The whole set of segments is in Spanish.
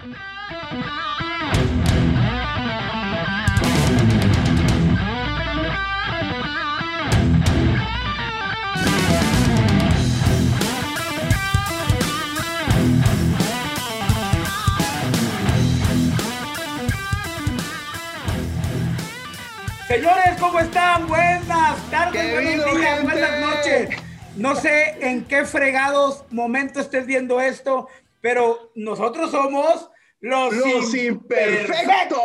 Señores, ¿cómo están? Buenas tardes, buenos días, buenas noches. No sé en qué fregados momento estés viendo esto, pero nosotros somos los, Los imperfectos.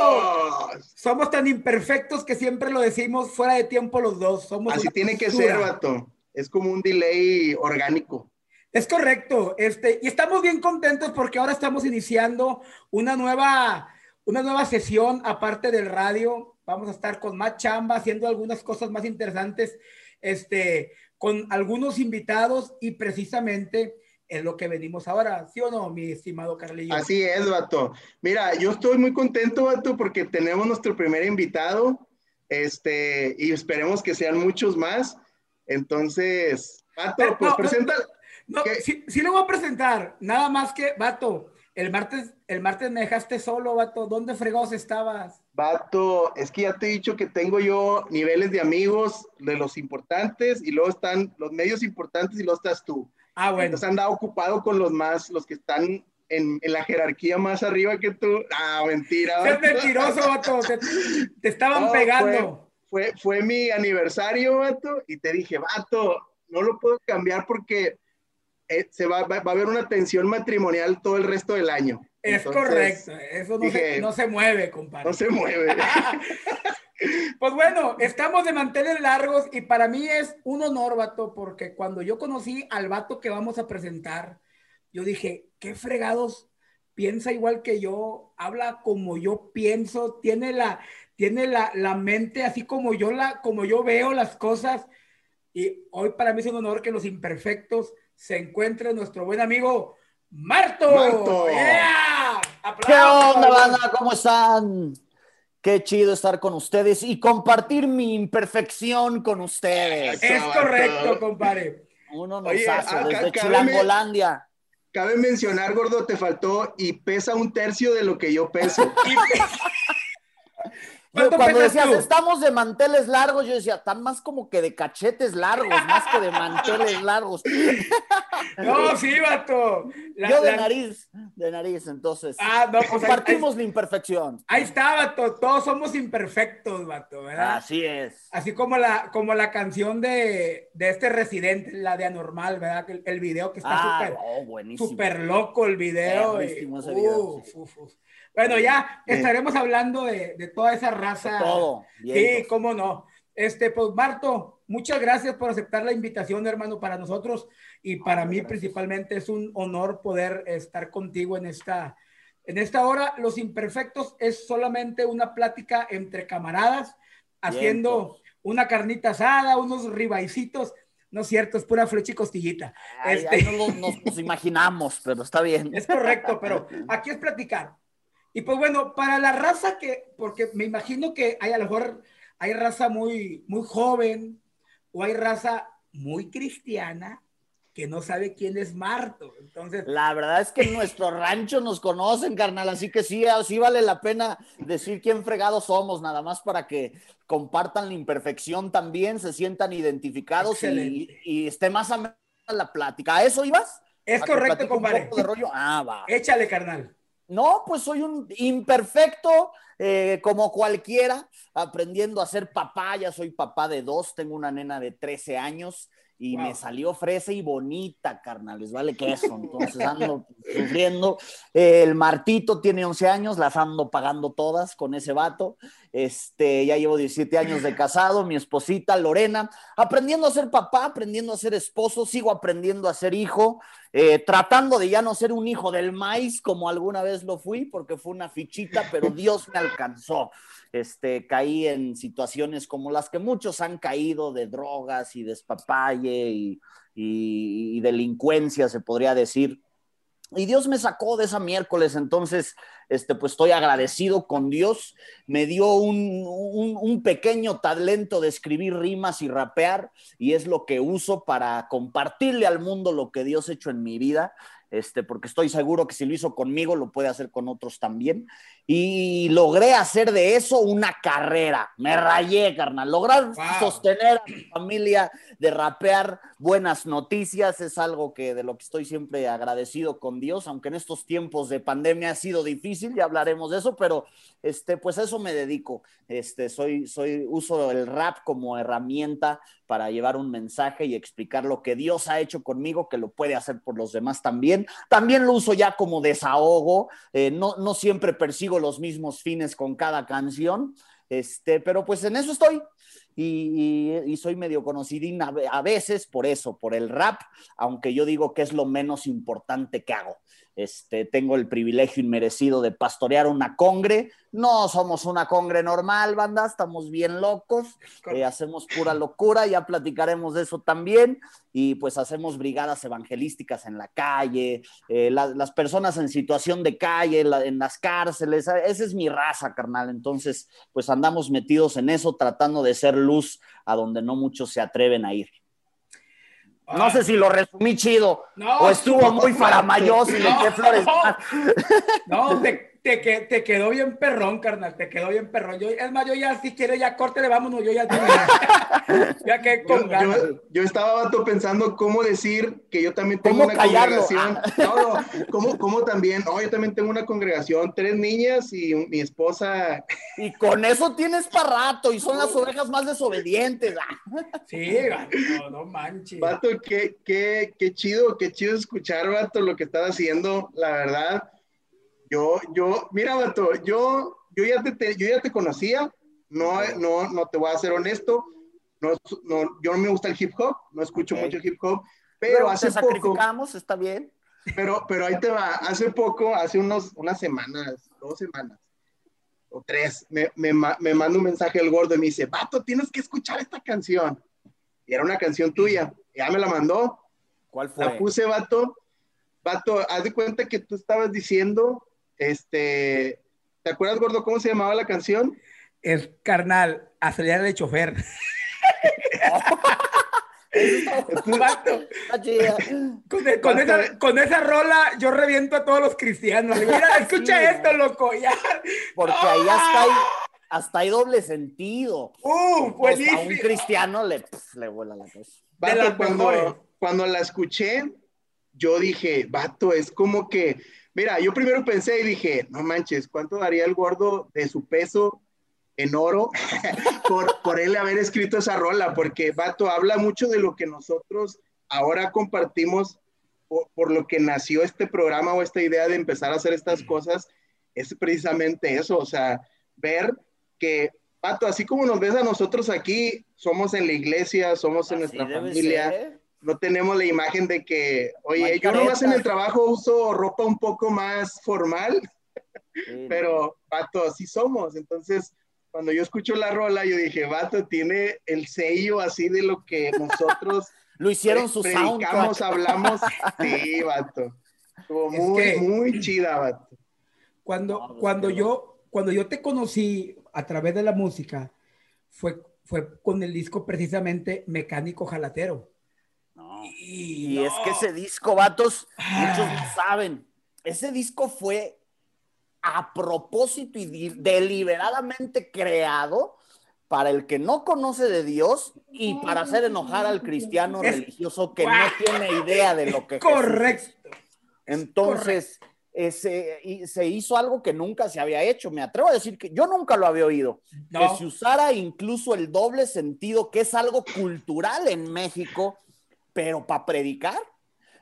Somos tan imperfectos que siempre lo decimos fuera de tiempo los dos. Somos Así tiene que basura. ser, vato. Es como un delay orgánico. Es correcto, este, y estamos bien contentos porque ahora estamos iniciando una nueva, una nueva sesión aparte del radio. Vamos a estar con más chamba, haciendo algunas cosas más interesantes, este, con algunos invitados y precisamente es lo que venimos ahora, ¿sí o no, mi estimado Carlillo? Así es, vato. Mira, yo estoy muy contento, vato, porque tenemos nuestro primer invitado. Este, y esperemos que sean muchos más. Entonces, vato, Pero, pues no, no, presenta. No, sí, sí lo voy a presentar, nada más que, vato, el martes, el martes me dejaste solo, vato, ¿dónde fregados estabas? Vato, es que ya te he dicho que tengo yo niveles de amigos de los importantes y luego están los medios importantes y luego estás tú. Ah, bueno. Entonces andaba ocupado con los más, los que están en, en la jerarquía más arriba que tú. Ah, mentira. Vato. mentiroso, vato. Te, te estaban No, pegando. Fue, fue mi aniversario, vato, y te dije, vato, no lo puedo cambiar porque eh, se va, va, va a haber una tensión matrimonial todo el resto del año. Es Entonces, correcto. Eso no, se, dije, no se mueve, compadre. No se mueve. Pues bueno, estamos de manteles largos y para mí es un honor, vato, porque cuando yo conocí al vato que vamos a presentar, yo dije, qué fregados, piensa igual que yo, habla como yo pienso, tiene la, tiene la, la mente así como yo, la, como yo veo las cosas. Y hoy para mí es un honor que los imperfectos se encuentre nuestro buen amigo Marto. Marto. ¡Yeah! ¿Qué onda, banda? ¿Cómo están? Qué chido estar con ustedes y compartir mi imperfección con ustedes. Es correcto, compadre. Uno Oye, nos hace acá- desde Chilangolandia. Cabe mencionar, gordo, te faltó y pesa un tercio de lo que yo peso. Yo, ¿Cuánto cuando decías, tú? estamos de manteles largos, yo decía, están más como que de cachetes largos, más que de manteles largos. No, sí, vato. La- yo de la- nariz, de nariz, entonces. Ah, no, pues ahí, compartimos la imperfección. ahí está, vato. Todos somos imperfectos, vato, ¿verdad? Así es. Así como la, como la canción de, de este residente, la de Anormal, ¿verdad? El, el video que está Ah, súper oh, buenísimo. súper loco el video. y- Perrísimo ese video, uf, sí. uf, uf. Bueno, ya estaremos hablando de, de toda esa raza. Todo. Sí, cómo no. Este, pues, Marto, muchas gracias por aceptar la invitación, hermano, para nosotros y para mí principalmente es un honor poder estar contigo en esta, en esta hora. Los Imperfectos es solamente una plática entre camaradas, haciendo Vientos. una carnita asada, unos ribaicitos. No es cierto, es pura flecha y costillita. Ay, Este- ahí no lo- nos, nos imaginamos, pero está bien. Es correcto, pero aquí es platicar. Y pues bueno, para la raza que, porque me imagino que hay a lo mejor, hay raza muy, muy joven o hay raza muy cristiana que no sabe quién es Marto. Entonces, La verdad es que en nuestro rancho nos conocen, carnal, así que sí, sí vale la pena decir quién fregados somos, nada más para que compartan la imperfección también, se sientan identificados y, esté más amena la plática. ¿A eso ibas? es ¿A que correcto, compadre. Ah, va. Échale, carnal. No, pues soy un imperfecto, eh, como cualquiera, aprendiendo a ser papá. Ya soy papá de dos, tengo una nena de 13 años y Wow. me salió fresa y bonita, carnal. Les vale queso. Entonces ando sufriendo. Eh, el Martito tiene 11 años, las ando pagando todas con ese vato. Este, ya llevo 17 años de casado, mi esposita Lorena, aprendiendo a ser papá, aprendiendo a ser esposo, sigo aprendiendo a ser hijo, eh, tratando de ya no ser un hijo del maíz como alguna vez lo fui, porque fue una fichita, pero Dios me alcanzó. Este, caí en situaciones como las que muchos han caído de drogas y despapalle y, y- y delincuencia, se podría decir. Y Dios me sacó de esa miércoles, entonces, este, pues estoy agradecido con Dios. Me dio un, un- un pequeño talento de escribir rimas y rapear, y es lo que uso para compartirle al mundo lo que Dios ha hecho en mi vida. este, porque estoy seguro que si lo hizo conmigo, lo puede hacer con otros también. Y logré hacer de eso una carrera. Me rayé, carnal. Lograr sostener a mi familia, de rapear buenas noticias, es algo que de lo que estoy siempre agradecido con Dios, aunque en estos tiempos de pandemia ha sido difícil, ya hablaremos de eso, pero este, pues a eso me dedico. Este, soy, soy, uso el rap como herramienta para llevar un mensaje y explicar lo que Dios ha hecho conmigo, que lo puede hacer por los demás también. También lo uso ya como desahogo, eh, no, no siempre persigo los mismos fines con cada canción, este, pero pues en eso estoy. Y, soy medio conocidín a, veces por eso, por el rap, aunque yo digo que es lo menos importante que hago. Este, tengo el privilegio inmerecido de pastorear una congre. No somos una congre normal, banda, estamos bien locos, eh, hacemos pura locura, ya platicaremos de eso también. Y pues hacemos brigadas evangelísticas en la calle, eh, las personas en situación de calle, en las cárceles, esa es mi raza, carnal. Entonces, pues andamos metidos en eso, tratando de ser luz a donde no muchos se atreven a ir. No sé si lo resumí chido o estuvo muy faramayoso y le flores. No, te, te, te, quedó bien perrón, carnal, te quedó bien perrón. Yo, es más, yo ya, si quiere, ya córtele, vámonos, yo ya ya que con yo, Yo, estaba pensando cómo decir que yo también tengo una congregación. Ah. No, no, ¿cómo, ¿cómo, también? No, yo también tengo una congregación, tres niñas y mi esposa. Y con eso tienes para rato, y son las ovejas más desobedientes. Ah. Sí, no, no manches. Vato, qué, qué, qué chido, qué chido escuchar, vato, lo que estás haciendo, la verdad yo, yo, mira, Bato, yo, yo, ya te, yo ya te conocía, no, no, no te voy a ser honesto, no, no, yo no me gusta el hip hop, no escucho mucho hip hop, pero, hace poco... está bien. Pero, pero ahí te va, hace poco, hace unos, unas semanas, dos semanas, o tres, me, me, me manda un mensaje el gordo y me dice, Vato, tienes que escuchar esta canción. Y era una canción tuya, ya me la mandó. ¿Cuál fue? La puse, Vato. Vato, haz de cuenta que tú estabas diciendo este, ¿te acuerdas, gordo, cómo se llamaba la canción? Es carnal, acelerar el chofer. con, con, esa, con, esa, rola yo reviento a todos los cristianos. Mira, escucha esto, loco. Ya. Porque ahí hasta hay, hasta hay doble sentido. Uh, a un cristiano le, le vuela la cosa. cuando, cuando la escuché, yo dije, vato, es como que Mira, yo primero pensé y dije, no manches, ¿cuánto daría el gordo de su peso en oro por, por él haber escrito esa rola? Porque, vato, habla mucho de lo que nosotros ahora compartimos por, lo que nació este programa o esta idea de empezar a hacer estas cosas, es precisamente eso, o sea, ver que, vato, así como nos ves a nosotros aquí, somos en la iglesia, somos en nuestra familia no tenemos la imagen de que, oye, yo nomás en el trabajo uso ropa un poco más formal, pero, vato, así somos. Entonces, cuando yo escucho la rola, yo dije, vato, tiene el sello así de lo que nosotros... Lo hicieron sus predicamos, hablamos. Sí, vato. Estuvo muy, muy chida, vato. Cuando, pues, cuando, yo, cuando yo te conocí a través de la música, fue, fue con el disco precisamente Mecánico Jalatero. Y, es que ese disco, vatos, muchos no saben. Ese disco fue a propósito y deliberadamente creado para el que no conoce de Dios y para hacer enojar al cristiano religioso que no tiene idea de lo que Correcto. Entonces, se hizo algo que nunca se había hecho. Me atrevo a decir que yo nunca lo había oído. Que se usara incluso el doble sentido, que es algo cultural en México pero para predicar.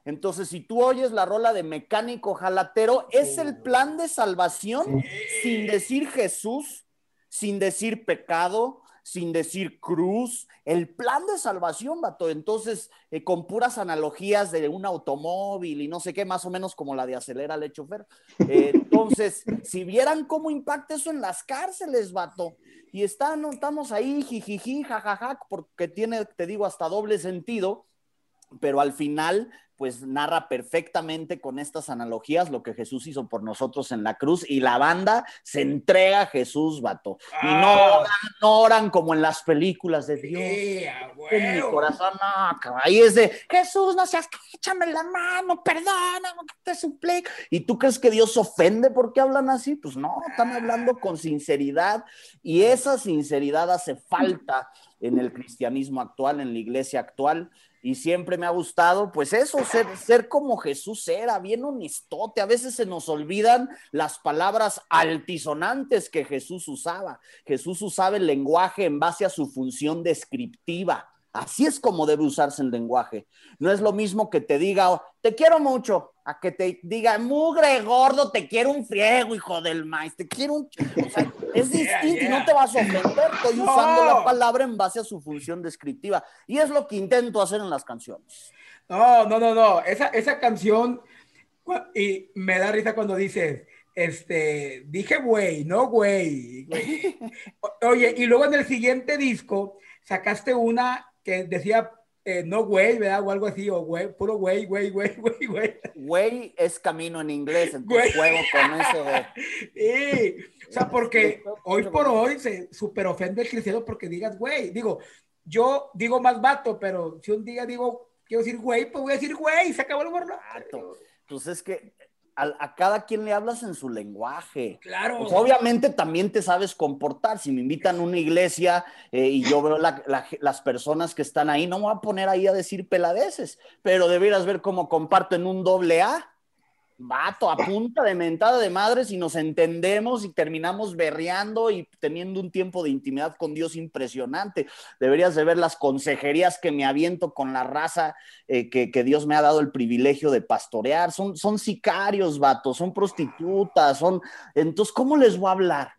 Entonces, si tú oyes la rola de mecánico jalatero, es el plan de salvación sin decir Jesús, sin decir pecado, sin decir cruz, el plan de salvación, vato. Entonces, eh, con puras analogías de un automóvil y no sé qué, más o menos como la de acelera el chofer. Eh, entonces, si vieran cómo impacta eso en las cárceles, vato, y están, estamos ahí, jijiji, jajaja, porque tiene, te digo, hasta doble sentido pero al final pues narra perfectamente con estas analogías lo que Jesús hizo por nosotros en la cruz y la banda se entrega a Jesús, vato. Y no, Ah. oran, no oran como en las películas de Dios. Sí, En mi corazón, no, ahí es de Jesús, no seas, échame la mano, perdona, te suplico. ¿Y tú crees que Dios ofende porque hablan así? Pues no, están hablando con sinceridad y esa sinceridad hace falta en el cristianismo actual, en la iglesia actual. Y siempre me ha gustado, pues eso, ser, como Jesús era, bien honestote. A veces se nos olvidan las palabras altisonantes que Jesús usaba. Jesús usaba el lenguaje en base a su función descriptiva. Así es como debe usarse el lenguaje. No es lo mismo que te diga, "Oh, te quiero mucho, a que te diga, mugre gordo, te quiero un friego, hijo del maíz, te quiero un... O sea, es Yeah, distinto y no te vas a ofender. Estoy No. usando la palabra en base a su función descriptiva. Y es lo que intento hacer en las canciones. No, no, no, no. Esa, esa canción, y me da risa cuando dices, este, dije güey, no güey. Oye, y luego en el siguiente disco sacaste una que decía, eh, no güey, ¿verdad? O algo así, o güey, puro güey, güey, güey, güey, güey. Güey es camino en inglés, entonces Güey. juego con eso. Sí, o sea, porque hoy por hoy se super ofende el cristiano porque digas güey. Digo, yo digo más vato, pero si un día digo, quiero decir güey, pues voy a decir güey, se acabó el. Vato. Pues es que a, a cada quien le hablas en su lenguaje. Claro. Pues obviamente también te sabes comportar. Si me invitan a una iglesia eh, y yo veo la- la- las personas que están ahí, no me voy a poner ahí a decir peladeces, pero debieras ver cómo comparto en un doble A. Vato, a punta de mentada de madres y nos entendemos y terminamos berreando y teniendo un tiempo de intimidad con Dios impresionante. Deberías de ver las consejerías que me aviento con la raza eh, que, Dios me ha dado el privilegio de pastorear. Son, son sicarios, vato, son prostitutas, son... Entonces, ¿cómo les voy a hablar?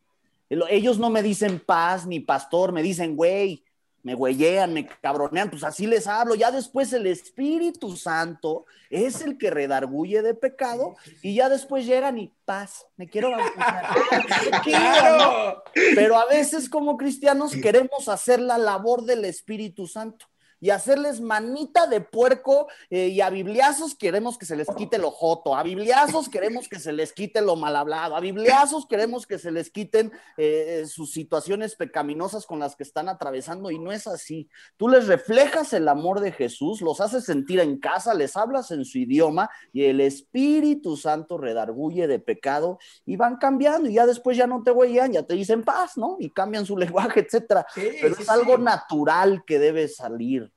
El- Ellos no me dicen paz ni pastor, me dicen güey, me güeyean, me cabronean, pues así les hablo. Ya después el Espíritu Santo es el que redarguye de pecado y ya después llegan y paz, me quiero bautizar. Chido, ¿no? Pero a veces como cristianos queremos hacer la labor del Espíritu Santo y hacerles manita de puerco eh, y a bibliazos queremos que se les quite lo joto, a bibliazos queremos que se les quite lo mal hablado, a bibliazos queremos que se les quiten eh, sus situaciones pecaminosas con las que están atravesando y no es así. Tú les reflejas el amor de Jesús, los haces sentir en casa, les hablas en su idioma y el Espíritu Santo redarguye de pecado y van cambiando y ya después ya no te huellan, ya te dicen paz, ¿no? Y cambian su lenguaje, etcétera. Sí, Pero sí, es algo sí. natural que debe salir.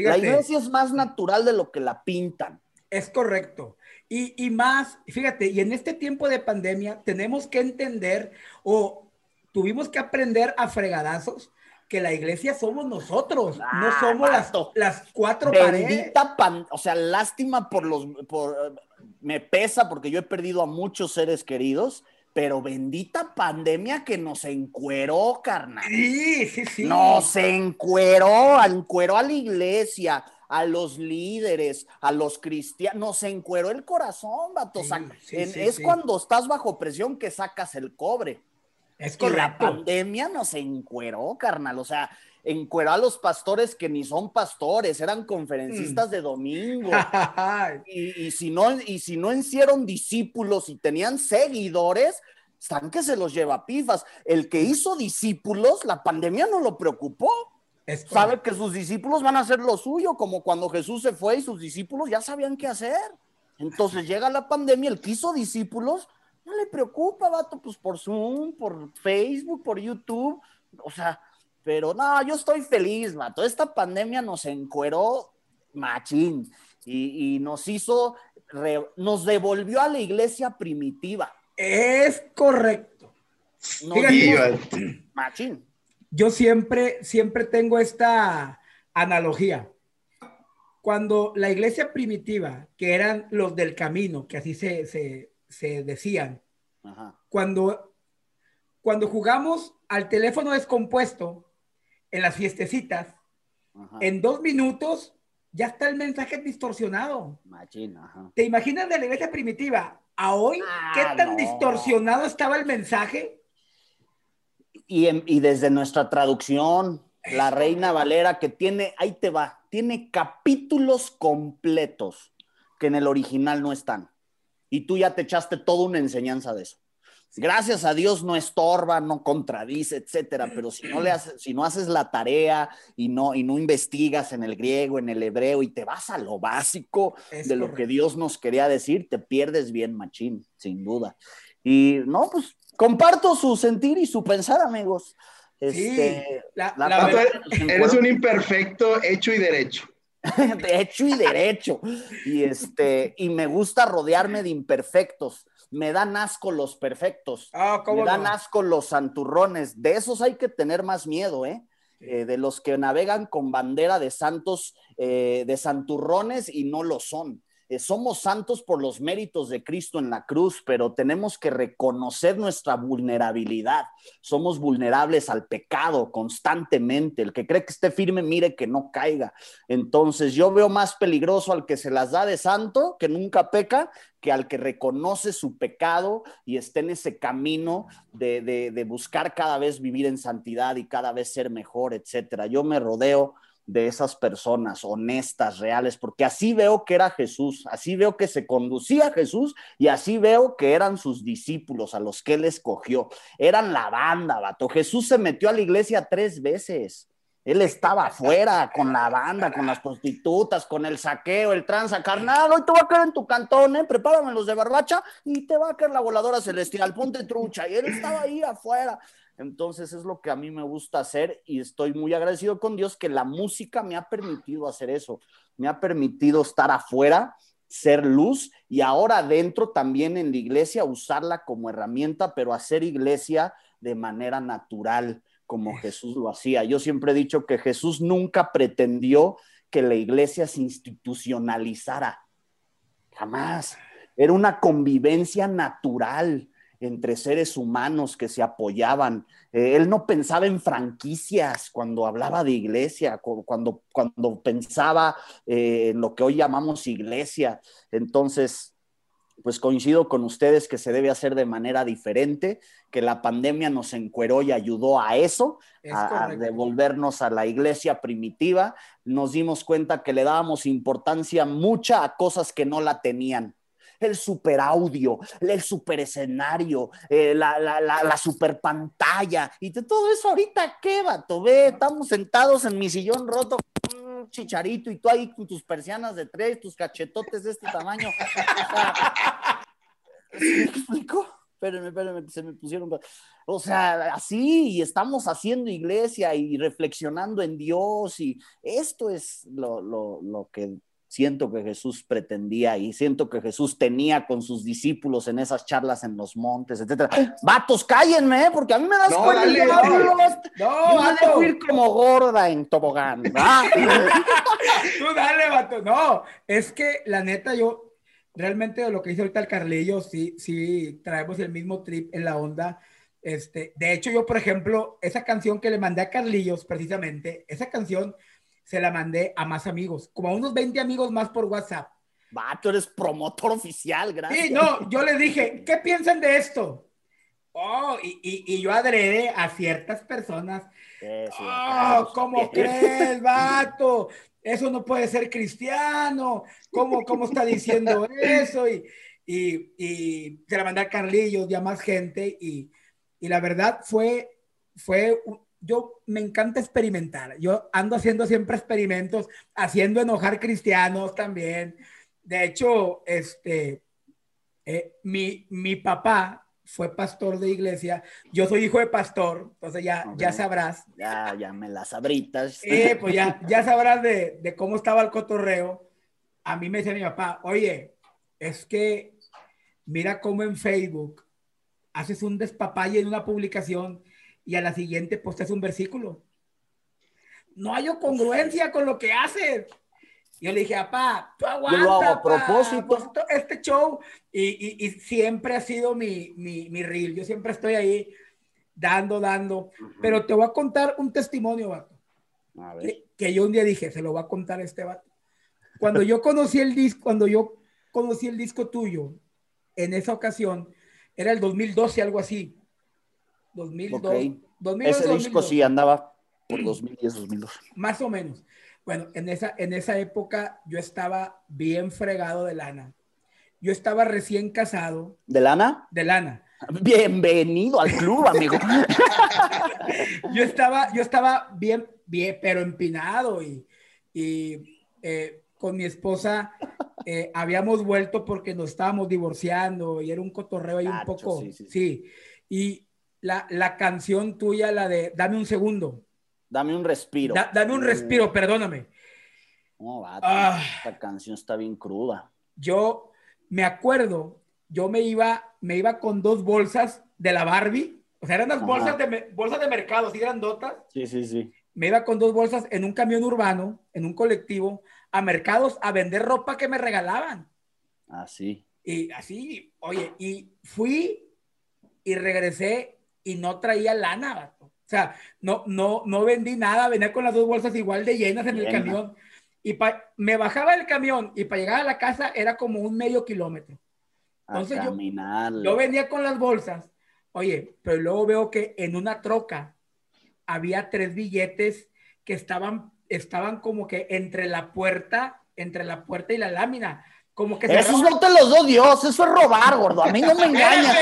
Fíjate, La iglesia es más natural de lo que la pintan. es correcto. Y, y más, fíjate, y en este tiempo de pandemia tenemos que entender o tuvimos que aprender a fregadazos que la iglesia somos nosotros, no Ah, somos las, las cuatro paredes. Bendita pan, o sea, lástima por los, por, me pesa porque yo he perdido a muchos seres queridos, pero bendita pandemia que nos encueró, carnal. Sí, sí, sí. Nos encueró, encueró a la iglesia, a los líderes, a los cristianos, nos encueró el corazón, vato. Sí, Sac- sí, en- sí, es cuando estás bajo presión que sacas el cobre. Es Y la pandemia nos encueró, carnal. O sea, encueró a los pastores que ni son pastores, eran conferencistas Mm. de domingo. Y, y si no, y si no hicieron discípulos y tenían seguidores, están que se los lleva pifas. El que hizo discípulos, la pandemia no lo preocupó. Es. Sabe que sus discípulos van a hacer lo suyo, como cuando Jesús se fue y sus discípulos ya sabían qué hacer. Entonces llega la pandemia, el que hizo discípulos, no le preocupa, vato, pues por Zoom, por Facebook, por YouTube, o sea, pero no, yo estoy feliz, vato. Esta pandemia nos encueró machín y, y nos hizo, re- nos devolvió a la iglesia primitiva. Es correcto. Nos Fíjate. machín. Yo siempre, siempre tengo esta analogía. Cuando la iglesia primitiva, que eran los del camino, que así se, se, se decían, Ajá. cuando, cuando jugamos al teléfono descompuesto en las fiestecitas, ajá. en dos minutos ya está el mensaje distorsionado. Ajá. ¿Te imaginas de la iglesia primitiva a hoy? Ah, ¿Qué tan no. distorsionado estaba el mensaje? Y, en- y desde nuestra traducción, la Reina Valera, que tiene, ahí te va, tiene capítulos completos que en el original no están. Y tú ya te echaste toda una enseñanza de eso. Gracias a Dios no estorba, no contradice, etcétera, pero si no le haces, si no haces la tarea y no, y no investigas en el griego, en el hebreo y te vas a lo básico de lo que Dios nos quería decir, te pierdes bien, machín, sin duda. Y no, pues comparto su sentir y su pensar, amigos. Este, la, verdad, eres un imperfecto hecho y derecho. de hecho y derecho. Y este, y me gusta rodearme de imperfectos me dan asco los perfectos, ah, me dan asco los santurrones, de esos hay que tener más miedo, ¿eh? eh de los que navegan con bandera de santos, eh, de santurrones y no lo son. Eh, somos santos por los méritos de Cristo en la cruz, pero tenemos que reconocer nuestra vulnerabilidad. Somos vulnerables al pecado constantemente. El que cree que esté firme, mire que no caiga. Entonces yo veo más peligroso al que se las da de santo, que nunca peca, que al que reconoce su pecado y esté en ese camino de, de buscar cada vez vivir en santidad y cada vez ser mejor, etcétera. Yo me rodeo de esas personas honestas, reales, porque así veo que era Jesús, así veo que se conducía Jesús y así veo que eran sus discípulos a los que él escogió. Eran la banda, vato. Jesús se metió a la iglesia tres veces. Él estaba afuera con la banda, con las prostitutas, con el saqueo, el tranza. Carnal, hoy te va a caer en tu cantón, ¿eh? Prepárame los de barbacha y te va a caer la voladora celestial. Ponte trucha. Y él estaba ahí afuera. Entonces es lo que a mí me gusta hacer y estoy muy agradecido con Dios que la música me ha permitido hacer eso, me ha permitido estar afuera, ser luz y ahora dentro también en la iglesia usarla como herramienta, pero hacer iglesia de manera natural, como Jesús lo hacía. Yo siempre he dicho que Jesús nunca pretendió que la iglesia se institucionalizara, jamás. Era una convivencia natural entre seres humanos que se apoyaban. Eh, él no pensaba en franquicias cuando hablaba de iglesia, cuando, cuando pensaba eh, en lo que hoy llamamos iglesia. Entonces, pues coincido con ustedes que se debe hacer de manera diferente, que la pandemia nos encueró y ayudó a eso, a, a, devolvernos a la iglesia primitiva. Nos dimos cuenta que le dábamos importancia mucha a cosas que no la tenían el super audio, el super escenario, eh, la, la, la, super pantalla y de todo eso ahorita, ¿qué vato? Ve, estamos sentados en mi sillón roto un chicharito y tú ahí con tus persianas de tres, tus cachetotes de este tamaño. ¿Me explico? Espérenme, espérenme, se me pusieron. O sea, así, y estamos haciendo iglesia y reflexionando en Dios, y esto es lo, lo, lo que siento que Jesús pretendía y siento que Jesús tenía con sus discípulos en esas charlas en los montes, etcétera. Vatos, cállenme, porque a mí me das no, cuenta dale, no, no, ir como gorda en tobogán. Tú dale, vato. No, es que la neta yo realmente de lo que dice ahorita el Carlillo, sí, sí traemos el mismo trip en la onda. Este, de hecho, yo, por ejemplo, esa canción que le mandé a Carlillos, precisamente, esa canción se la mandé a más amigos, como a unos 20 amigos más por WhatsApp. Va, tú eres promotor oficial, gracias. Sí, no, yo les dije, ¿qué piensan de esto? Oh, y, y, y yo adrede a ciertas personas. oh, ¿cómo crees, vato? Eso no puede ser cristiano. ¿Cómo, cómo está diciendo eso? Y, y, y se la mandé a Carlillos y a más gente. Y, y la verdad fue, fue yo me encanta experimentar. Yo ando haciendo siempre experimentos, haciendo enojar cristianos también. De hecho, este, eh, mi, mi papá fue pastor de iglesia. Yo soy hijo de pastor, entonces ya, ya sabrás. Ya, ya me las abritas. Sí, pues ya, ya sabrás de, de cómo estaba el cotorreo. A mí me dice mi papá, oye, es que mira cómo en Facebook haces un despapalle en una publicación y a la siguiente postes un versículo. No hay congruencia con lo que haces. Yo le dije, papá, tú aguanta. a propósito. Pues, este show, y, y, siempre ha sido mi, mi, mi, reel. Yo siempre estoy ahí dando, dando. Pero te voy a contar un testimonio, vato. Que, que, yo un día dije, se lo voy a contar a este vato. Cuando yo conocí el disco, cuando yo conocí el disco tuyo, en esa ocasión, era el 2012, algo así. 2002. Ese disco sí andaba por 2010, 2012. Más o menos. Bueno, en esa, en esa época yo estaba bien fregado de lana. Yo estaba recién casado. ¿De lana? De lana. Bienvenido al club, amigo. yo estaba, yo estaba bien, bien, pero empinado y, eh, con mi esposa eh, habíamos vuelto porque nos estábamos divorciando y era un cotorreo ahí un poco. Sí, Y la, la, canción tuya, la de Dame un segundo. Dame un respiro. dame un respiro, perdóname. No, ah. esta canción está bien cruda. Yo me acuerdo, yo me iba, me iba con dos bolsas de la Barbie. O sea, eran las bolsas de, bolsas de mercado, ¿sí grandotas? Sí, sí, sí. Me iba con dos bolsas en un camión urbano, en un colectivo, a mercados a vender ropa que me regalaban. Así. Y así, oye, y fui y regresé y no traía lana, O sea, no, no, no vendí nada, venía con las dos bolsas igual de llenas en el camión. Y me bajaba del camión y para llegar a la casa era como un medio kilómetro. Entonces yo, yo venía con las bolsas, oye, pero luego veo que en una troca había tres billetes que estaban, estaban como que entre la puerta, entre la puerta y la lámina. Como que eso no te los dio Dios, eso es robar, gordo. A mí no me engañas.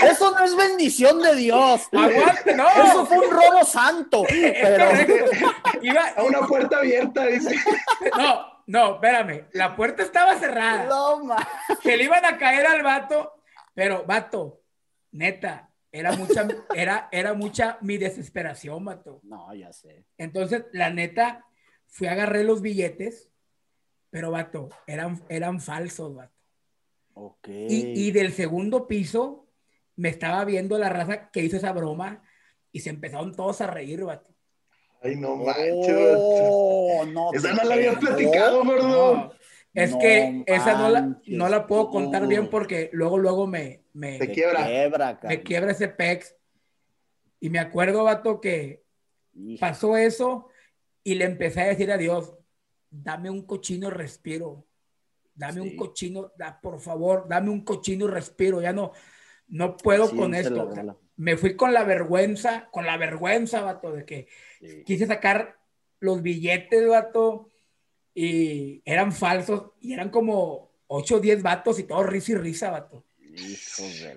Eso no es bendición de Dios. Aguante, no. Eso fue un robo santo. Pero... Iba... A una puerta abierta, dice. No, no, espérame. La puerta estaba cerrada. No, Que le iban a caer al vato. Pero, vato, neta, era mucha, era, era mucha mi desesperación, vato. No, ya sé. Entonces, la neta, fui a agarrar los billetes, pero, vato, eran, eran falsos, vato. Ok. Y, y del segundo piso me estaba viendo la raza que hizo esa broma y se empezaron todos a reír, vato. Ay, no manches. Oh, no, esa no la había platicado, gordo. Es que esa no la, no la puedo contar bien porque luego, luego me, me, quiebra. me quiebra ese pex. Y me acuerdo, vato, que pasó eso y le empecé a decir a Dios, dame un cochino respiro. Dame un cochino, da, por favor, dame un cochino respiro. Ya no, no puedo con esto. Me fui con la vergüenza, con la vergüenza, vato, de que quise sacar los billetes, vato, y eran falsos, y eran como 8 o 10 vatos y todo risa y risa, vato.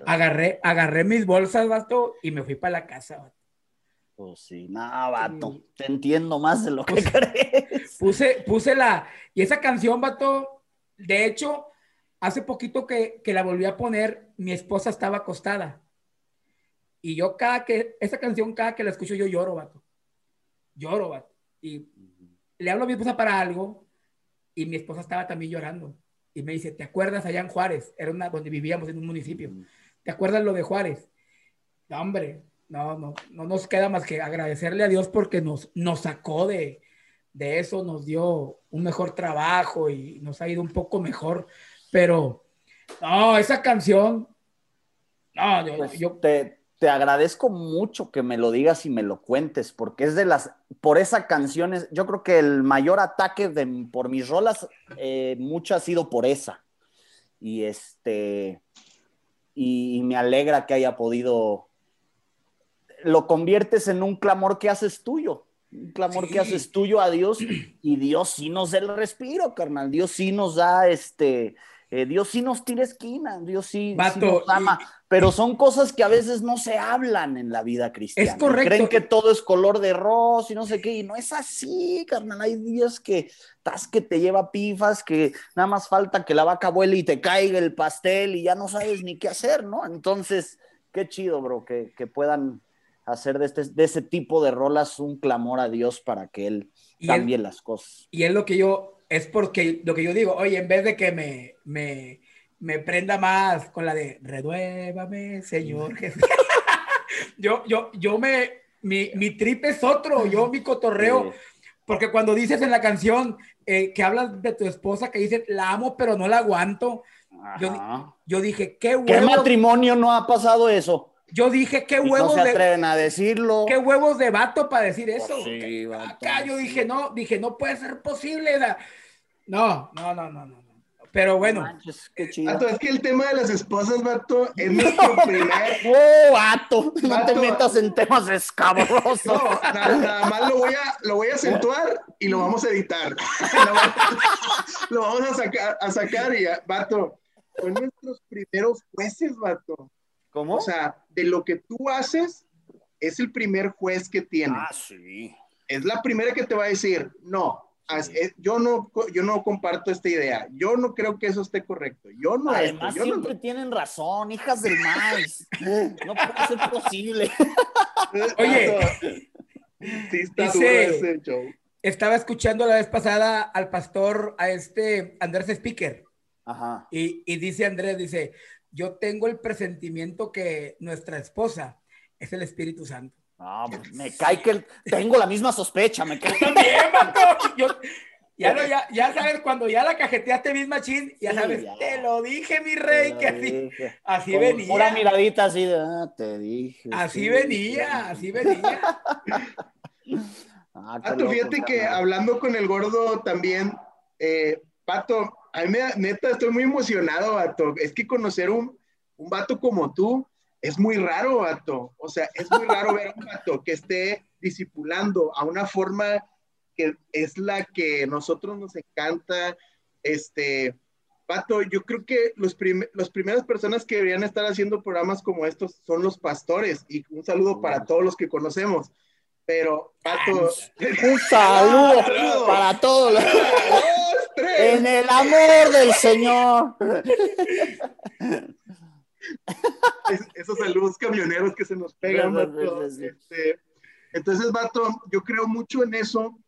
Agarré, agarré mis bolsas, vato, y me fui para la casa, vato. Pues sí, no, vato, te entiendo más de lo que crees. Puse, puse la, y esa canción, vato, de hecho, hace poquito que, que la volví a poner, mi esposa estaba acostada. Y yo cada que, esa canción, cada que la escucho, yo lloro, vato. Lloro, vato. Y le hablo a mi esposa para algo y mi esposa estaba también llorando. Y me dice, ¿te acuerdas allá en Juárez? Era una donde vivíamos en un municipio. ¿Te acuerdas lo de Juárez? No, hombre, no, no, no nos queda más que agradecerle a Dios porque nos, nos sacó de, de eso, nos dio un mejor trabajo y nos ha ido un poco mejor. Pero, no, esa canción, no, yo, pues yo te, te agradezco mucho que me lo digas y me lo cuentes, porque es de las, por esa canción, yo creo que el mayor ataque de, por mis rolas, eh, mucho ha sido por esa. Y este, y, me alegra que haya podido, lo conviertes en un clamor que haces tuyo, un clamor que haces tuyo a Dios, y Dios sí nos da el respiro, carnal, Dios sí nos da este, eh, Dios sí nos tira esquina, Dios sí, nos ama, pero son cosas que a veces no se hablan en la vida cristiana. Es correcto. Creen que todo es color de rosa y no sé qué, y no es así, carnal. Hay días que estás que te lleva pifas, que nada más falta que la vaca vuele y te caiga el pastel y ya no sabes ni qué hacer, ¿no? Entonces, qué chido, bro, que, puedan hacer de, este, de ese tipo de rolas un clamor a Dios para que Él cambie las cosas. Y es lo que yo es porque lo que yo digo, oye, en vez de que me, me, me prenda más con la de reduévame, Señor Jesús. yo, yo, yo me, mi, mi trip es otro, yo mi cotorreo, porque cuando dices en la canción eh, que hablas de tu esposa, que dices, la amo, pero no la aguanto, yo, yo, dije, qué huevos. ¿Qué matrimonio no ha pasado eso? Yo dije, qué huevos no se atreven a decirlo. Qué huevos de vato para decir eso. Sí, acá yo dije, no, dije, no puede ser posible. No, no, no, no, no. Pero bueno. Manches, qué chido. Vato, es que el tema de las esposas, vato, es nuestro primer. ¡Oh, vato! No te metas en temas escabrosos. No, nada, nada más lo voy, a, lo voy a acentuar y lo vamos a editar. lo, vamos, lo vamos a sacar, a sacar y ya, vato, son nuestros primeros jueces, vato. ¿Cómo? O sea, de lo que tú haces, es el primer juez que tiene. ah, sí. Es la primera que te va a decir, no, eh, yo no, yo no comparto esta idea. Yo no creo que eso esté correcto. Yo no Además, esto, yo no- siempre tienen razón, hijas del maíz. No puede ser posible. Oye, sí está dice- duro ese show. Estaba escuchando la vez pasada al pastor, a este Andrés Speaker, Ajá. y, y dice Andrés, dice, yo tengo el presentimiento que nuestra esposa es el Espíritu Santo. No, pues, me cae que el- tengo la misma sospecha, me cae. También. Yo- ya, no, ya, ya sabes, cuando ya la cajeteaste misma chin, ya Sí, sabes, ya. te lo dije, mi rey, que así, así Con venía. Pura miradita así de, ah, te dije. Así sí, venía, así venía. Ah, loco, fíjate que hablando con el gordo también, eh, Pato, a mí me neta estoy muy emocionado, Pato. Es que conocer un, un vato como tú es muy raro, vato. O sea, es muy raro ver a un vato que esté discipulando a una forma que es la que nosotros nos encanta. Este, Pato, yo creo que los prim- las primeras personas que deberían estar haciendo programas como estos son los pastores. Y un saludo para todos los que conocemos. Pero, Pato, Un saludo Saludo. para todos. Tres. En el amor del Señor. Es- esos saludos camioneros que se nos pegan, Sí, sí, vato. sí, sí. Este, entonces, vato, yo creo mucho en eso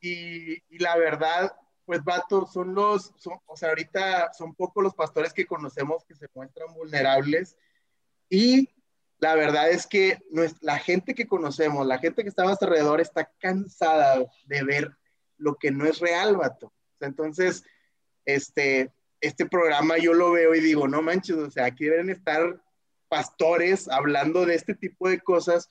y, y la verdad, pues, vato, son los, son- o sea, ahorita son pocos los pastores que conocemos que se muestran vulnerables y la verdad es que la gente que conocemos, la gente que está a nuestro alrededor está cansada de ver lo que no es real, vato. Entonces, este, este programa yo lo veo y digo, no manches, o sea, aquí deben estar pastores hablando de este tipo de cosas,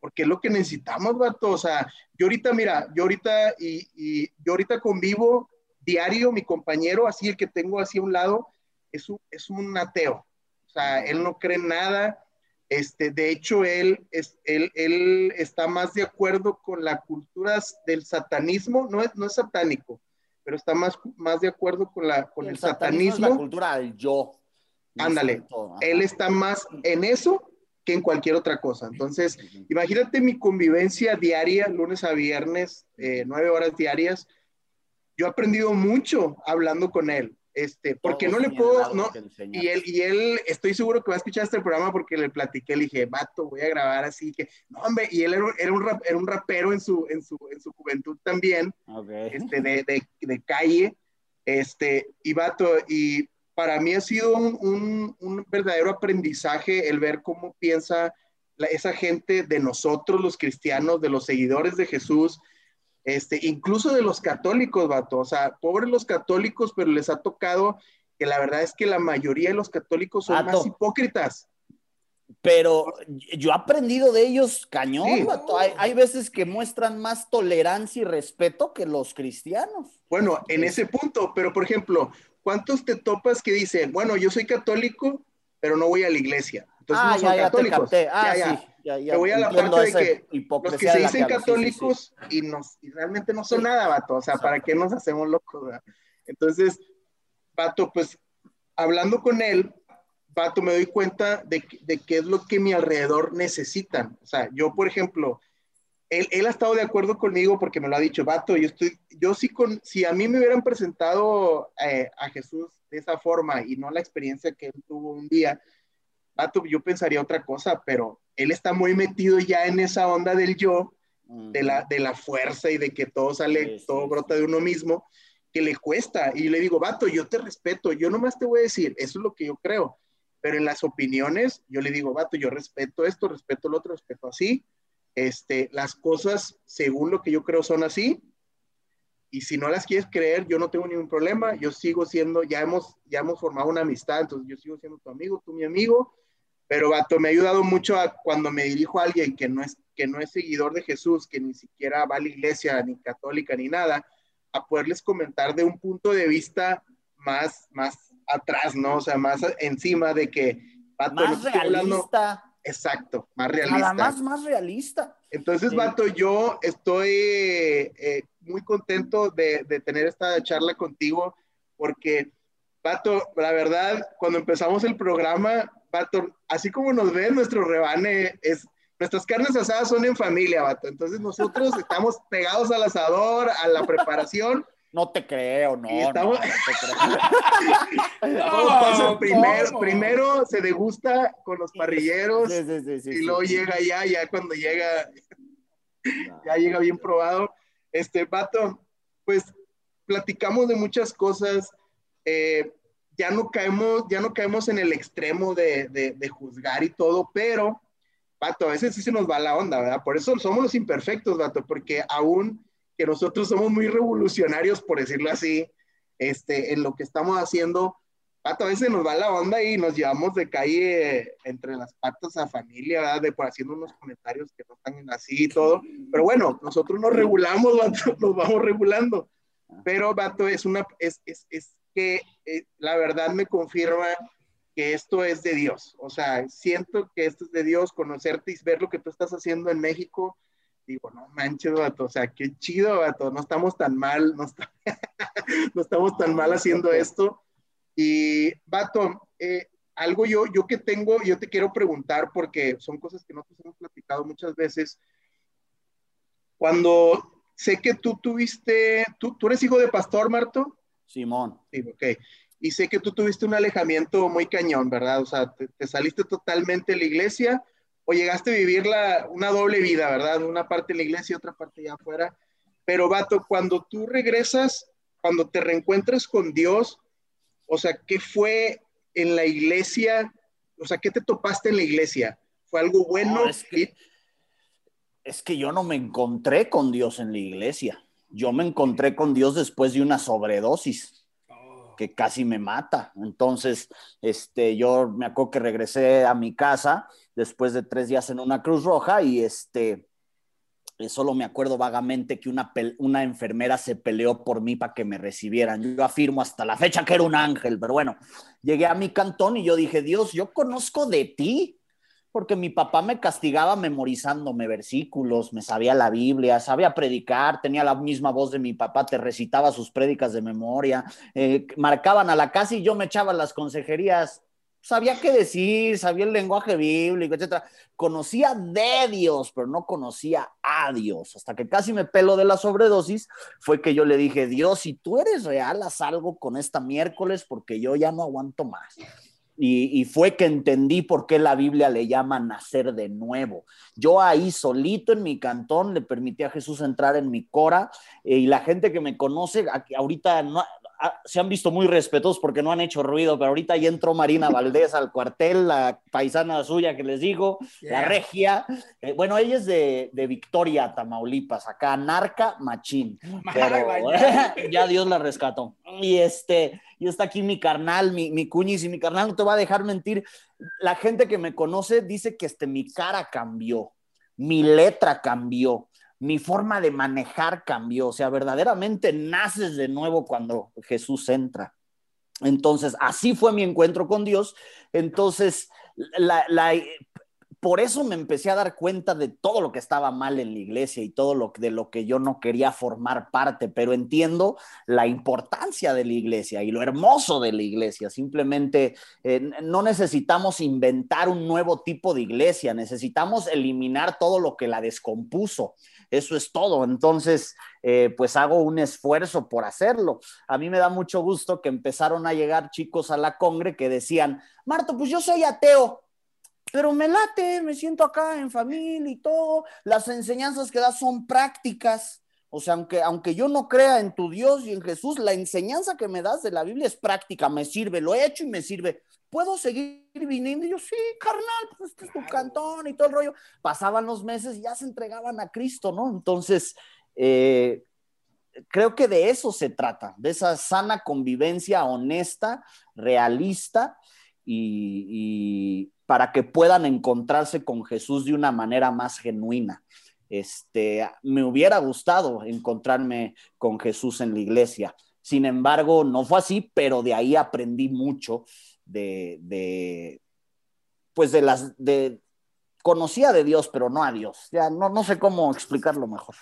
porque es lo que necesitamos, vato. O sea, yo ahorita, mira, yo ahorita y, y yo ahorita convivo diario, mi compañero, así el que tengo así a un lado, es un, es un ateo. O sea, él no cree en nada. Este, de hecho, él, es, él, él está más de acuerdo con la cultura del satanismo, no es, no es satánico, pero está más, más de acuerdo con, la, con el, Es satanismo. la cultura del yo. Ándale. Él está más en eso que en cualquier otra cosa. Entonces, imagínate mi convivencia diaria, lunes a viernes, eh, nueve horas diarias. Yo he aprendido mucho hablando con él, este, porque Todos no le puedo, no, y él, y él, estoy seguro que va a escuchar este programa porque le platiqué, le dije, vato, voy a grabar así que, no, hombre, y él era, un- era un, rap- era un rapero en su, en su, en su juventud también, Ok. este, de, de, de calle, este, y vato, y para mí ha sido un, un, un verdadero aprendizaje el ver cómo piensa la- esa gente de nosotros, los cristianos, de los seguidores de Jesús, este, incluso de los católicos, vato, o sea, pobres los católicos, pero les ha tocado que la verdad es que la mayoría de los católicos son Vato. más hipócritas. Pero yo he aprendido de ellos cañón, Sí. vato. Hay, hay veces que muestran más tolerancia y respeto que los cristianos. Bueno, en ese punto, pero por ejemplo, ¿cuántos te topas que dicen, bueno, yo soy católico, pero no voy a la iglesia? Entonces ah, no son ya, ya te católicos. capté. Ah, Ya, ya. sí. Ya, Te voy a la parte de que Los que se dicen hablas. Sí, sí, católicos Y, nos, y realmente no son nada, vato. O sea, ¿para qué nos hacemos locos? verdad? Entonces, vato, pues hablando con él, vato, me doy cuenta de, de qué es lo que mi alrededor necesitan. O sea, yo, por ejemplo, él, él ha estado de acuerdo conmigo porque me lo ha dicho, vato, yo estoy, yo sí con, si a mí me hubieran presentado eh, a Jesús de esa forma y no la experiencia que él tuvo un día, vato, yo pensaría otra cosa, pero él está muy metido ya en esa onda del yo, de la, de la fuerza y de que todo sale, sí, todo sí. brota de uno mismo, que le cuesta. Y le digo, vato, yo te respeto, yo nomás te voy a decir, eso es lo que yo creo. Pero en las opiniones, yo le digo, vato, yo respeto esto, respeto lo otro, respeto así. Este, las cosas, según lo que yo creo, son así. Y si no las quieres creer, yo no tengo ningún problema. Yo sigo siendo, ya hemos, ya hemos formado una amistad, entonces yo sigo siendo tu amigo, tú mi amigo. Pero, vato, me ha ayudado mucho a cuando me dirijo a alguien que no es, que no es seguidor de Jesús, que ni siquiera va a la iglesia, ni católica, ni nada, a poderles comentar de un punto de vista más, más atrás, ¿no? O sea, más encima de que... más realista. exacto, más realista. Nada más, más realista. Entonces, Vato, yo estoy eh, muy contento de, de, tener esta charla contigo porque, Vato, la verdad, cuando empezamos el programa, Vato, así como nos ven, nuestro rebane es, nuestras carnes asadas son en familia, Vato. Entonces nosotros estamos pegados al asador, a la preparación. No te creo, no. Estamos... No, primero, primero se degusta con los parrilleros y luego llega ya, ya cuando llega, ya llega bien probado. Este, Vato, pues platicamos de muchas cosas. Eh, ya no caemos, ya no caemos en el extremo de, de, juzgar y todo, pero, vato, a veces sí se nos va la onda, ¿verdad? Por eso somos los imperfectos, vato, porque aún que nosotros somos muy revolucionarios, por decirlo así, este, en lo que estamos haciendo, vato, a veces nos va la onda y nos llevamos de calle entre las patas a familia, ¿verdad? De por haciendo unos comentarios que no están así y todo, pero bueno, nosotros nos regulamos, vato, nos vamos regulando. Pero, vato, es una, es, es, es que eh, la verdad me confirma que esto es de Dios. O sea, siento que esto es de Dios, conocerte y ver lo que tú estás haciendo en México. Digo, no manches, vato, o sea, qué chido, vato, no estamos tan mal, no, no estamos tan mal haciendo esto. Y, vato, eh, algo yo, yo que tengo, yo te quiero preguntar, porque son cosas que nosotros hemos platicado muchas veces. Cuando sé que tú tuviste, tú, tú eres hijo de pastor, Marto. Simón. Sí, ok. Y sé que tú tuviste un alejamiento muy cañón, ¿verdad? O sea, te, saliste totalmente de la iglesia o llegaste a vivir la, una doble vida, ¿verdad? Una parte en la iglesia y otra parte allá afuera. Pero, vato, cuando tú regresas, cuando te reencuentras con Dios, o sea, ¿qué fue en la iglesia? O sea, ¿qué te topaste en la iglesia? ¿Fue algo bueno? es, que, es que yo no me encontré con Dios en la iglesia yo me encontré con Dios después de una sobredosis oh. que casi me mata. Entonces, este, yo me acuerdo que regresé a mi casa después de tres días en una Cruz Roja y este, eh, solo me acuerdo vagamente que una, una enfermera se peleó por mí para que me recibieran. Yo afirmo hasta la fecha que era un ángel, pero bueno, llegué a mi cantón y yo dije, Dios, yo conozco de ti porque mi papá me castigaba memorizándome versículos, me sabía la Biblia, sabía predicar, tenía la misma voz de mi papá, te recitaba sus prédicas de memoria, eh, marcaban a la casa y yo me echaba las consejerías, sabía qué decir, sabía el lenguaje bíblico, etc. Conocía de Dios, pero no conocía a Dios. Hasta que casi me pelo de la sobredosis, fue que yo le dije, Dios, si tú eres real, haz algo con esta miércoles porque yo ya no aguanto más. Y, fue que entendí por qué la Biblia le llama nacer de nuevo. Yo ahí solito en mi cantón le permití a Jesús entrar en mi cora eh, y la gente que me conoce, ahorita no, se han visto muy respetuosos porque no han hecho ruido, pero ahorita ya entró Marina Valdés al cuartel, la paisana suya que les digo, la regia. Eh, bueno, ella es de, de, Victoria, Tamaulipas, acá, Narca Machín. Pero ya Dios la rescató. Y este, y está aquí mi carnal, mi, mi cuñis, y mi carnal no te va a dejar mentir. La gente que me conoce dice que este, mi cara cambió, mi letra cambió mi forma de manejar cambió, o sea, verdaderamente naces de nuevo cuando Jesús entra. Entonces, así fue mi encuentro con Dios. Entonces, por eso me empecé a dar cuenta de todo lo que estaba mal en la iglesia y todo lo de lo que yo no quería formar parte, pero entiendo la importancia de la iglesia y lo hermoso de la iglesia. Simplemente eh, no necesitamos inventar un nuevo tipo de iglesia, necesitamos eliminar todo lo que la descompuso. Eso es todo. Entonces, eh, pues hago un esfuerzo por hacerlo. A mí me da mucho gusto que empezaron a llegar chicos a la congre que decían, Marto, pues yo soy ateo pero me late, me siento acá en familia y todo. Las enseñanzas que das son prácticas. O sea, aunque, aunque yo no crea en tu Dios y en Jesús, la enseñanza que me das de la Biblia es práctica, me sirve, lo he hecho y me sirve. ¿Puedo seguir viniendo? Y yo, sí, carnal, pues este es tu cantón y todo el rollo. Pasaban los meses y ya se entregaban a Cristo, ¿no? Entonces, eh, creo que de eso se trata, de esa sana convivencia honesta, realista y para que puedan encontrarse con Jesús de una manera más genuina. Este, me hubiera gustado encontrarme con Jesús en la iglesia, Sin embargo, no fue así, pero de ahí aprendí mucho de, de pues de las, de, conocía de Dios, pero no a Dios. Ya no, no sé cómo explicarlo mejor.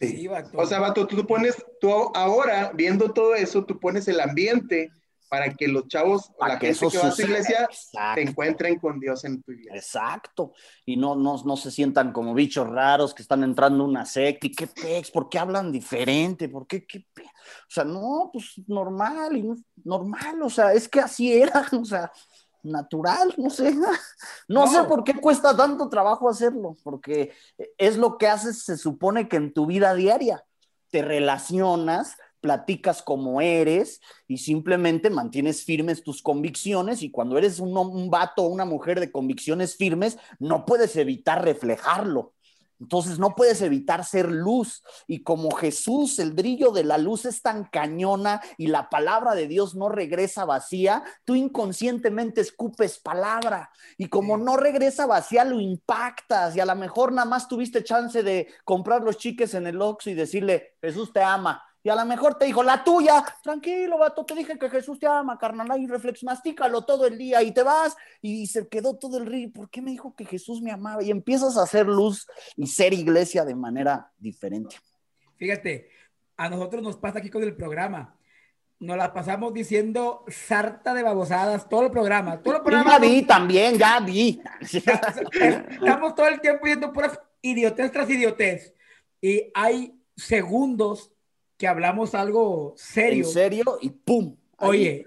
Sí. o sea, Vato, tú pones, tú ahora viendo todo eso, tú pones el ambiente para que los chavos, para la que gente que va a su iglesia, se encuentren con Dios en tu iglesia. Exacto. Y no, no, no se sientan como bichos raros que están entrando una secta y qué pex, ¿por qué hablan diferente? ¿Por qué? qué o sea, no, pues normal, y normal, o sea, es que así era, o sea, natural, no sé. No, sé por qué cuesta tanto trabajo hacerlo, porque es lo que haces, se supone que en tu vida diaria te relacionas, platicas como eres y simplemente mantienes firmes tus convicciones y cuando eres un, un vato o una mujer de convicciones firmes, no puedes evitar reflejarlo. Entonces no puedes evitar ser luz. Y como Jesús, el brillo de la luz es tan cañona y la palabra de Dios no regresa vacía, tú inconscientemente escupes palabra. Y como no regresa vacía, lo impactas. Y a lo mejor nada más tuviste chance de comprar los chiques en el Oxxo y decirle, Jesús te ama y a lo mejor te dijo, la tuya, tranquilo, vato, te dije que Jesús te ama, carnal, y reflex, mastícalo todo el día y te vas y se quedó todo el río. ¿Por qué me dijo que Jesús me amaba? Y empiezas a hacer luz y ser iglesia de manera diferente. Fíjate, a nosotros nos pasa aquí con el programa. Nos la pasamos diciendo sarta de babosadas todo el programa. Todo el programa. Ya vi también, ya vi. Estamos todo el tiempo viendo puras idiotez tras idiotez. Y hay segundos que hablamos algo serio. En serio y ¡pum! Oye,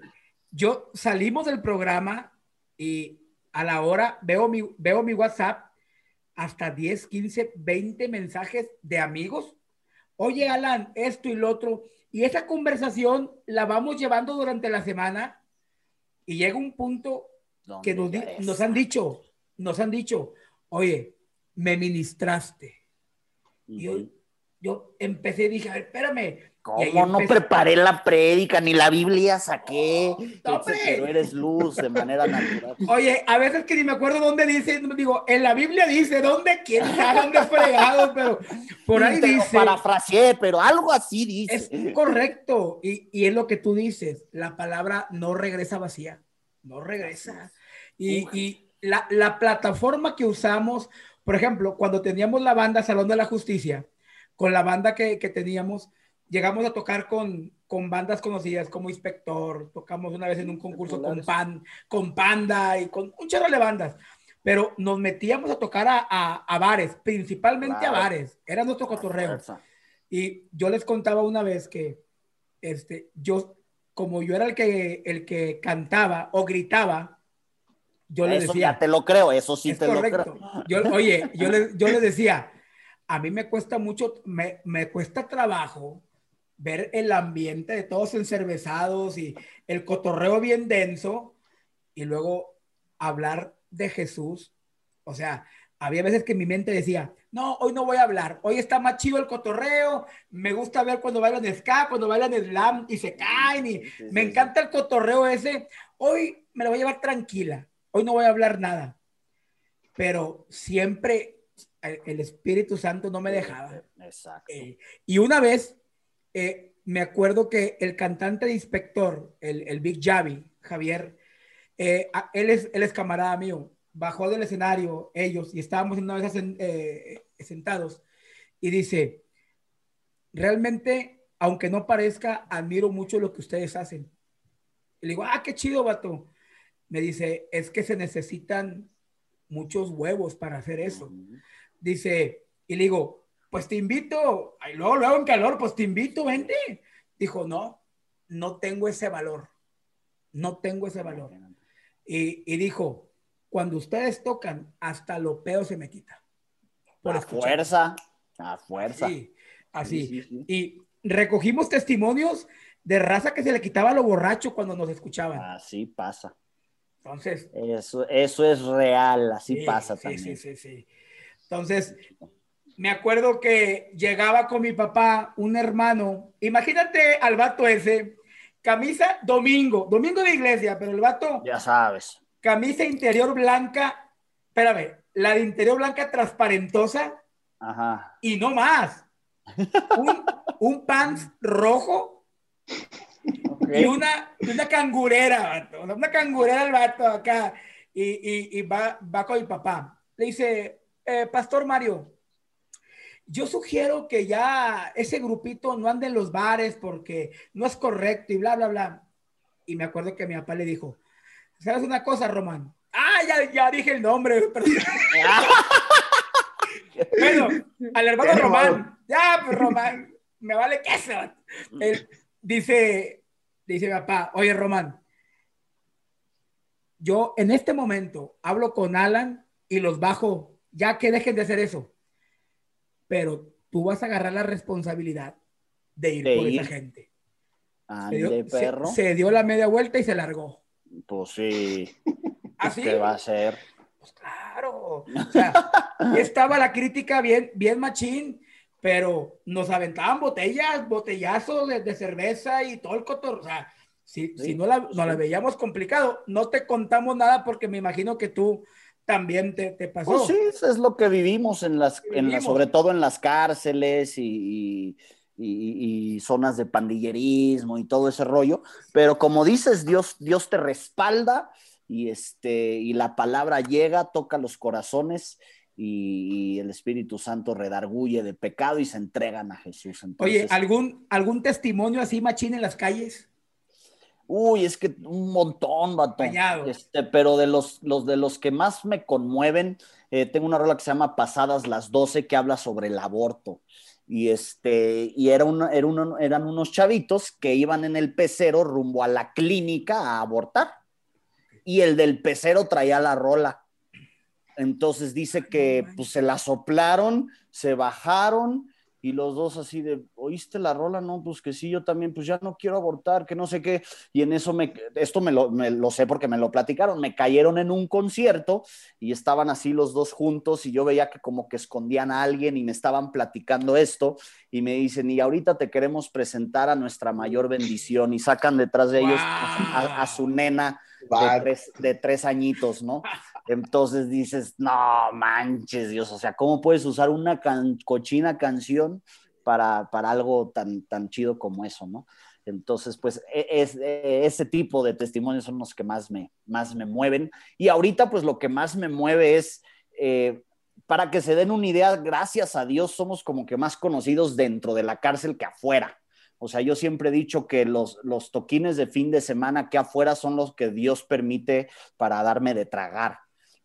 yo salimos del programa y a la hora veo mi, veo mi WhatsApp hasta 10, 15, 20 mensajes de amigos. Oye, Alan, esto y lo otro. Y esa conversación la vamos llevando durante la semana y llega un punto que nos, nos, han dicho, nos han dicho, oye, me ministraste. Y yo empecé y dije, a ver, espérame. ¿Cómo no preparé la prédica ni la Biblia saqué? pero eres luz de manera natural. Oye, a veces que ni me acuerdo dónde dice, digo, en la Biblia dice, ¿dónde? ¿Quién sabe dónde fregado? Pero por ahí dice. Parafraseé, pero algo así dice. Es correcto. Y, y es lo que tú dices, la palabra no regresa vacía, no regresa. Y, y la, la plataforma que usamos, por ejemplo, cuando teníamos la banda Salón de la Justicia, con la banda que, teníamos, llegamos a tocar con, con bandas conocidas como Inspector, tocamos una vez en un concurso con, Pan, con Panda y con un chorro de bandas, pero nos metíamos a tocar a, bares, principalmente a bares, era nuestro cotorreo. Y yo les contaba una vez que este, yo, como yo era el que, el que cantaba o gritaba, yo le decía. Ya te lo creo, eso sí te lo creo. Yo, oye, yo le, yo le decía, a mí me cuesta mucho, me, me cuesta trabajo ver el ambiente de todos encervezados y el cotorreo bien denso y luego hablar de Jesús. O sea, había veces que mi mente decía, no, hoy no voy a hablar, hoy está más chido el cotorreo, me gusta ver cuando bailan ska, cuando bailan slam y se caen y me encanta el cotorreo ese, hoy me lo voy a llevar tranquila, hoy no voy a hablar nada, pero siempre el Espíritu Santo no me dejaba. Exacto. Eh, y una vez eh, me acuerdo que el cantante de Inspector, el, el Big Javi, Javier, eh, él, es, él es camarada mío, bajó del escenario ellos y estábamos una vez sentados y dice, realmente, aunque no parezca, admiro mucho lo que ustedes hacen. Y le digo, ah, qué chido, vato. Me dice, es que se necesitan muchos huevos para hacer eso dice, y le digo, pues te invito, y luego, luego en calor, pues te invito, vente. Dijo, no, no tengo ese valor, no tengo ese valor. Y, y dijo, cuando ustedes tocan, hasta lo peor se me quita. Por a fuerza, a fuerza. Sí, así. y recogimos testimonios de raza que se le quitaba lo borracho cuando nos escuchaban. Así pasa. Entonces. Eso, eso es real, así pasa también. Sí, sí, sí. Entonces, me acuerdo que llegaba con mi papá un hermano, imagínate al vato ese, camisa domingo, domingo de iglesia, pero el vato... Ya sabes. Camisa interior blanca, espérame, la de interior blanca transparentosa. Ajá. Y no más. Un, un pants rojo Y una, una cangurera, una cangurera el vato acá. Y, y, y va, va con mi papá. Le dice, eh, Pastor Mario, yo sugiero que ya ese grupito no ande en los bares porque no es correcto y bla, bla, bla. Y me acuerdo que mi papá le dijo, ¿sabes una cosa, Román? Ah, ya, ya dije el nombre. bueno, al hermano Román, ya, pues Román, me vale queso. Él dice, dice mi papá, oye, Román, yo en este momento hablo con Alan y los bajo, ya que dejen de hacer eso. Pero tú vas a agarrar la responsabilidad de ir por esa gente. se, dio, perro. Se, dio la media vuelta y se largó. Pues sí. ¿Así? ¿Qué va a hacer? Pues claro. O sea, estaba la crítica bien, bien machín, pero nos aventaban botellas, botellazos de, cerveza y todo el cotor. O sea, si, si no, la, no la veíamos complicado, no te contamos nada porque me imagino que tú también te, te pasó. Pues sí, eso es lo que vivimos en las, en sobre todo en las cárceles y, y, y, zonas de pandillerismo y todo ese rollo. Pero como dices, Dios, Dios te respalda y, este, y la palabra llega, toca los corazones y, el Espíritu Santo redarguye de pecado y se entregan a Jesús. Oye, ¿algún, ¿algún testimonio así machín en las calles? Uy, es que un montón, vato. Este, pero de los, los, de los que más me conmueven, eh, tengo una rola que se llama Pasadas las 12 que habla sobre el aborto. Y, este, y era era eran unos chavitos que iban en el pecero rumbo a la clínica a abortar. Y el del pecero traía la rola. Entonces dice que pues, se la soplaron, se bajaron y los dos así de, ¿oíste la rola? No, pues que sí, yo también, pues ya no quiero abortar, que no sé qué. Y en eso me, esto me lo, me lo sé porque me lo platicaron, me cayeron en un concierto y estaban así los dos juntos y yo veía que como que escondían a alguien y me estaban platicando esto y me dicen, y ahorita te queremos presentar a nuestra mayor bendición y sacan detrás de ellos a, su nena de tres, de tres añitos, ¿no? Entonces dices, no manches, Dios, o sea, ¿cómo puedes usar una cochina canción para, para, algo tan, tan chido como eso, ¿no? Entonces, pues e, es, e, ese tipo de testimonios son los que más me, más me mueven. Y ahorita, pues lo que más me mueve es, eh, para que se den una idea, gracias a Dios somos como que más conocidos dentro de la cárcel que afuera. O sea, yo siempre he dicho que los, los toquines de fin de semana que afuera son los que Dios permite para darme de tragar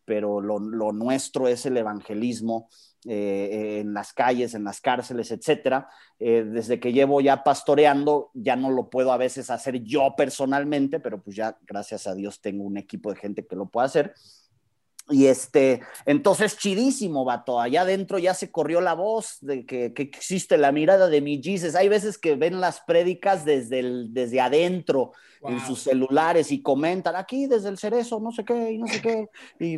pero lo, nuestro es el evangelismo eh, en las calles, en las cárceles, etcétera. Eh, desde que llevo ya pastoreando, ya no lo puedo a veces hacer yo personalmente, pero pues ya gracias a Dios tengo un equipo de gente que lo puede hacer. Y este, entonces chidísimo, vato. Allá adentro ya se corrió la voz de que, existe la mirada de mi Jesus. Hay veces que ven las prédicas desde, desde adentro en sus celulares y comentan aquí desde el cerezo, no sé qué, y no sé qué. Y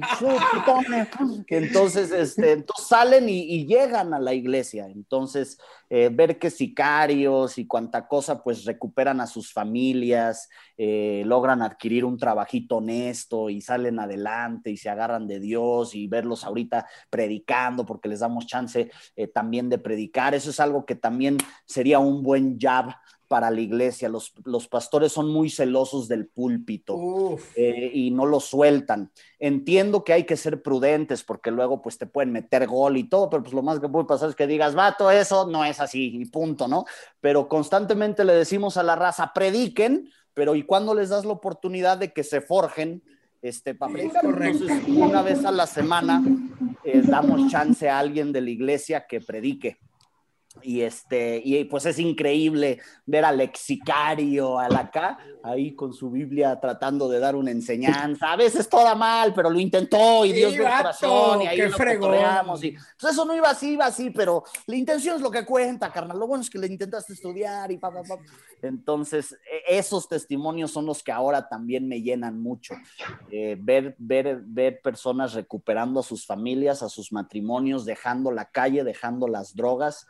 que entonces, este, entonces salen y, llegan a la iglesia. Entonces, eh, ver que sicarios y cuanta cosa, pues recuperan a sus familias, eh, logran adquirir un trabajito honesto y salen adelante y se agarran de Dios y verlos ahorita predicando porque les damos chance eh, también de predicar. Eso es algo que también sería un buen jab para la iglesia. Los, los pastores son muy celosos del púlpito eh, y no lo sueltan. Entiendo que hay que ser prudentes porque luego pues te pueden meter gol y todo, pero pues lo más que puede pasar es que digas, vato, eso no es así y punto, ¿no? Pero constantemente le decimos a la raza, prediquen, pero ¿y cuando les das la oportunidad de que se forjen? este, para Entonces, una vez a la semana eh, damos chance a alguien de la iglesia que predique. Y, este, y pues es increíble ver al lexicario, al acá, ahí con su Biblia tratando de dar una enseñanza. A veces toda mal, pero lo intentó y Dios ve corazón y ahí lo fregamos. Y, pues eso no iba así, iba así, pero la intención es lo que cuenta, carnal. Lo bueno es que le intentaste estudiar y pa, pa, pa. Entonces, e, esos testimonios son los que ahora también me llenan mucho. Eh, ver, ver, ver personas recuperando a sus familias, a sus matrimonios, dejando la calle, dejando las drogas.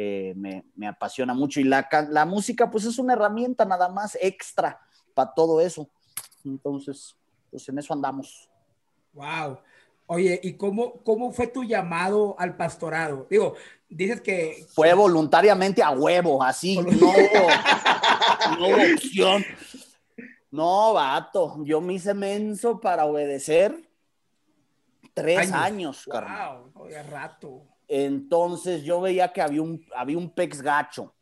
Eh, me, me, apasiona mucho y la, la música pues es una herramienta nada más extra para todo eso. Entonces, pues en eso andamos. Wow. Oye, ¿y cómo, cómo fue tu llamado al pastorado? Digo, dices que... Fue voluntariamente a huevo, así, no, no hubo opción. No, vato, yo me hice menso para obedecer tres años. Wow, rato. Entonces yo veía que había un, había un pex gacho.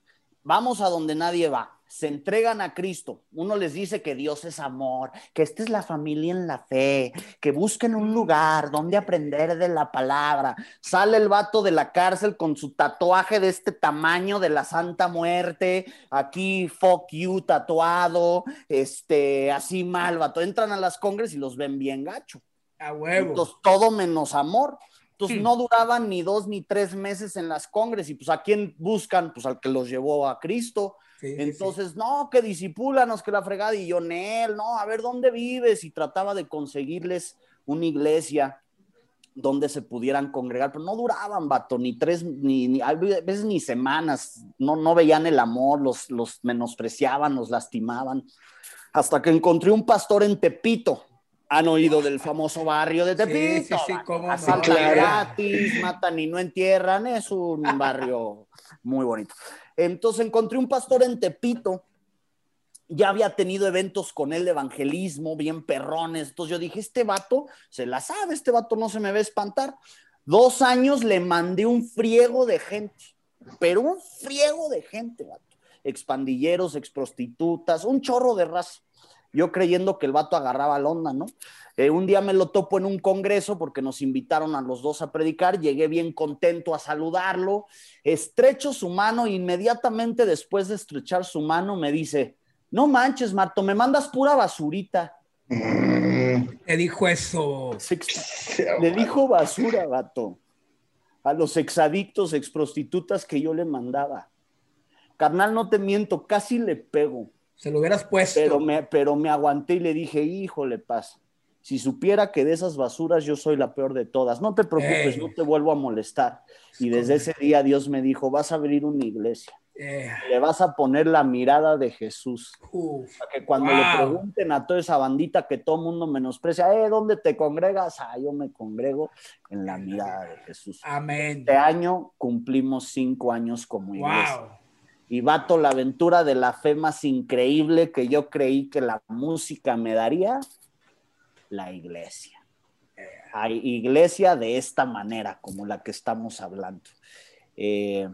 Vamos a donde nadie va se entregan a Cristo. Uno les dice que Dios es amor, que esta es la familia en la fe, que busquen un lugar donde aprender de la palabra. Sale el vato de la cárcel con su tatuaje de este tamaño de la Santa Muerte, aquí fuck you tatuado, este, así mal, vato. Entran a las congres y los ven bien gacho. A huevo. Entonces, todo menos amor. Entonces no duraban ni dos ni tres meses en las congres y pues a quién buscan, pues al que los llevó a Cristo. Entonces, no, que disipúlanos, que la fregada, y yo, Nel, no, a ver dónde vives, y trataba de conseguirles una iglesia donde se pudieran congregar, pero no duraban, vato, ni tres, ni, a veces ni semanas, no, no veían el amor, los, los menospreciaban, los lastimaban, hasta que encontré un pastor en Tepito, han oído del famoso barrio de Tepito. Sí, sí, sí, gratis, matan y no entierran, es un barrio muy bonito. Entonces encontré un pastor en Tepito, ya había tenido eventos con él de evangelismo, bien perrones. Entonces yo dije, este vato se la sabe, este vato no se me va a espantar. Dos años le mandé un friego de gente, pero un friego de gente, vato. Expandilleros, exprostitutas, un chorro de raza. Yo creyendo que el vato agarraba la onda, ¿no? Eh, un día me lo topo en un congreso porque nos invitaron a los dos a predicar, llegué bien contento a saludarlo, estrecho su mano inmediatamente después de estrechar su mano me dice, no manches, Marto, me mandas pura basurita. Le dijo eso. Le dijo basura, vato, a los exadictos, exprostitutas que yo le mandaba. Carnal, no te miento, casi le pego. Se lo hubieras puesto. Pero me, pero me aguanté y le dije, híjole, pasa si supiera que de esas basuras yo soy la peor de todas, no te preocupes, no te vuelvo a molestar. Y desde ese día Dios me dijo, vas a abrir una iglesia. Le vas a poner la mirada de Jesús. para que cuando le pregunten a toda esa bandita que todo mundo menosprecia, eh, ¿dónde te congregas? Ah, yo me congrego en la mirada de Jesús. Amén. Este año cumplimos cinco años como iglesia. Y vato, la aventura de la fe más increíble que yo creí que la música me daría, la iglesia. Hay iglesia de esta manera, como la que estamos hablando. Eh,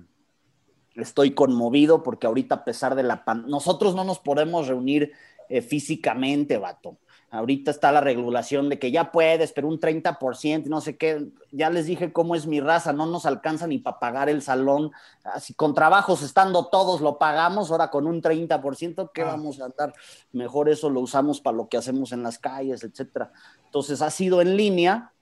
estoy conmovido porque ahorita a pesar de la pandemia, nosotros no nos podemos reunir eh, físicamente, vato. Ahorita está la regulación de que ya puedes, pero un 30%, no sé qué. Ya les dije cómo es mi raza, no nos alcanza ni para pagar el salón. Así con trabajos estando todos lo pagamos, ahora con un 30%, ¿qué ah. vamos a dar? Mejor eso lo usamos para lo que hacemos en las calles, etcétera. Entonces ha sido en línea,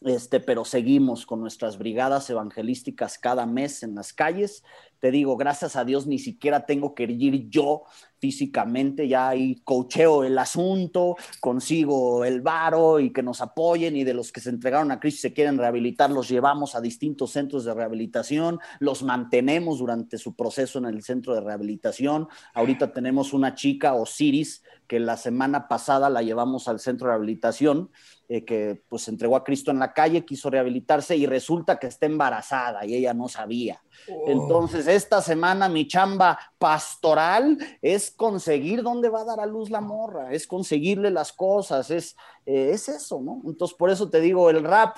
este, pero seguimos con nuestras brigadas evangelísticas cada mes en las calles. Te digo, gracias a Dios ni siquiera tengo que ir yo físicamente, ya ahí cocheo el asunto, consigo el varo y que nos apoyen y de los que se entregaron a Cristo y se quieren rehabilitar, los llevamos a distintos centros de rehabilitación, los mantenemos durante su proceso en el centro de rehabilitación. Ahorita tenemos una chica, Osiris, que la semana pasada la llevamos al centro de rehabilitación, eh, que pues se entregó a Cristo en la calle, quiso rehabilitarse y resulta que está embarazada y ella no sabía. Oh. Entonces, esta semana mi chamba pastoral es conseguir dónde va a dar a luz la morra, es conseguirle las cosas, es, eh, es eso, ¿no? Entonces, por eso te digo, el rap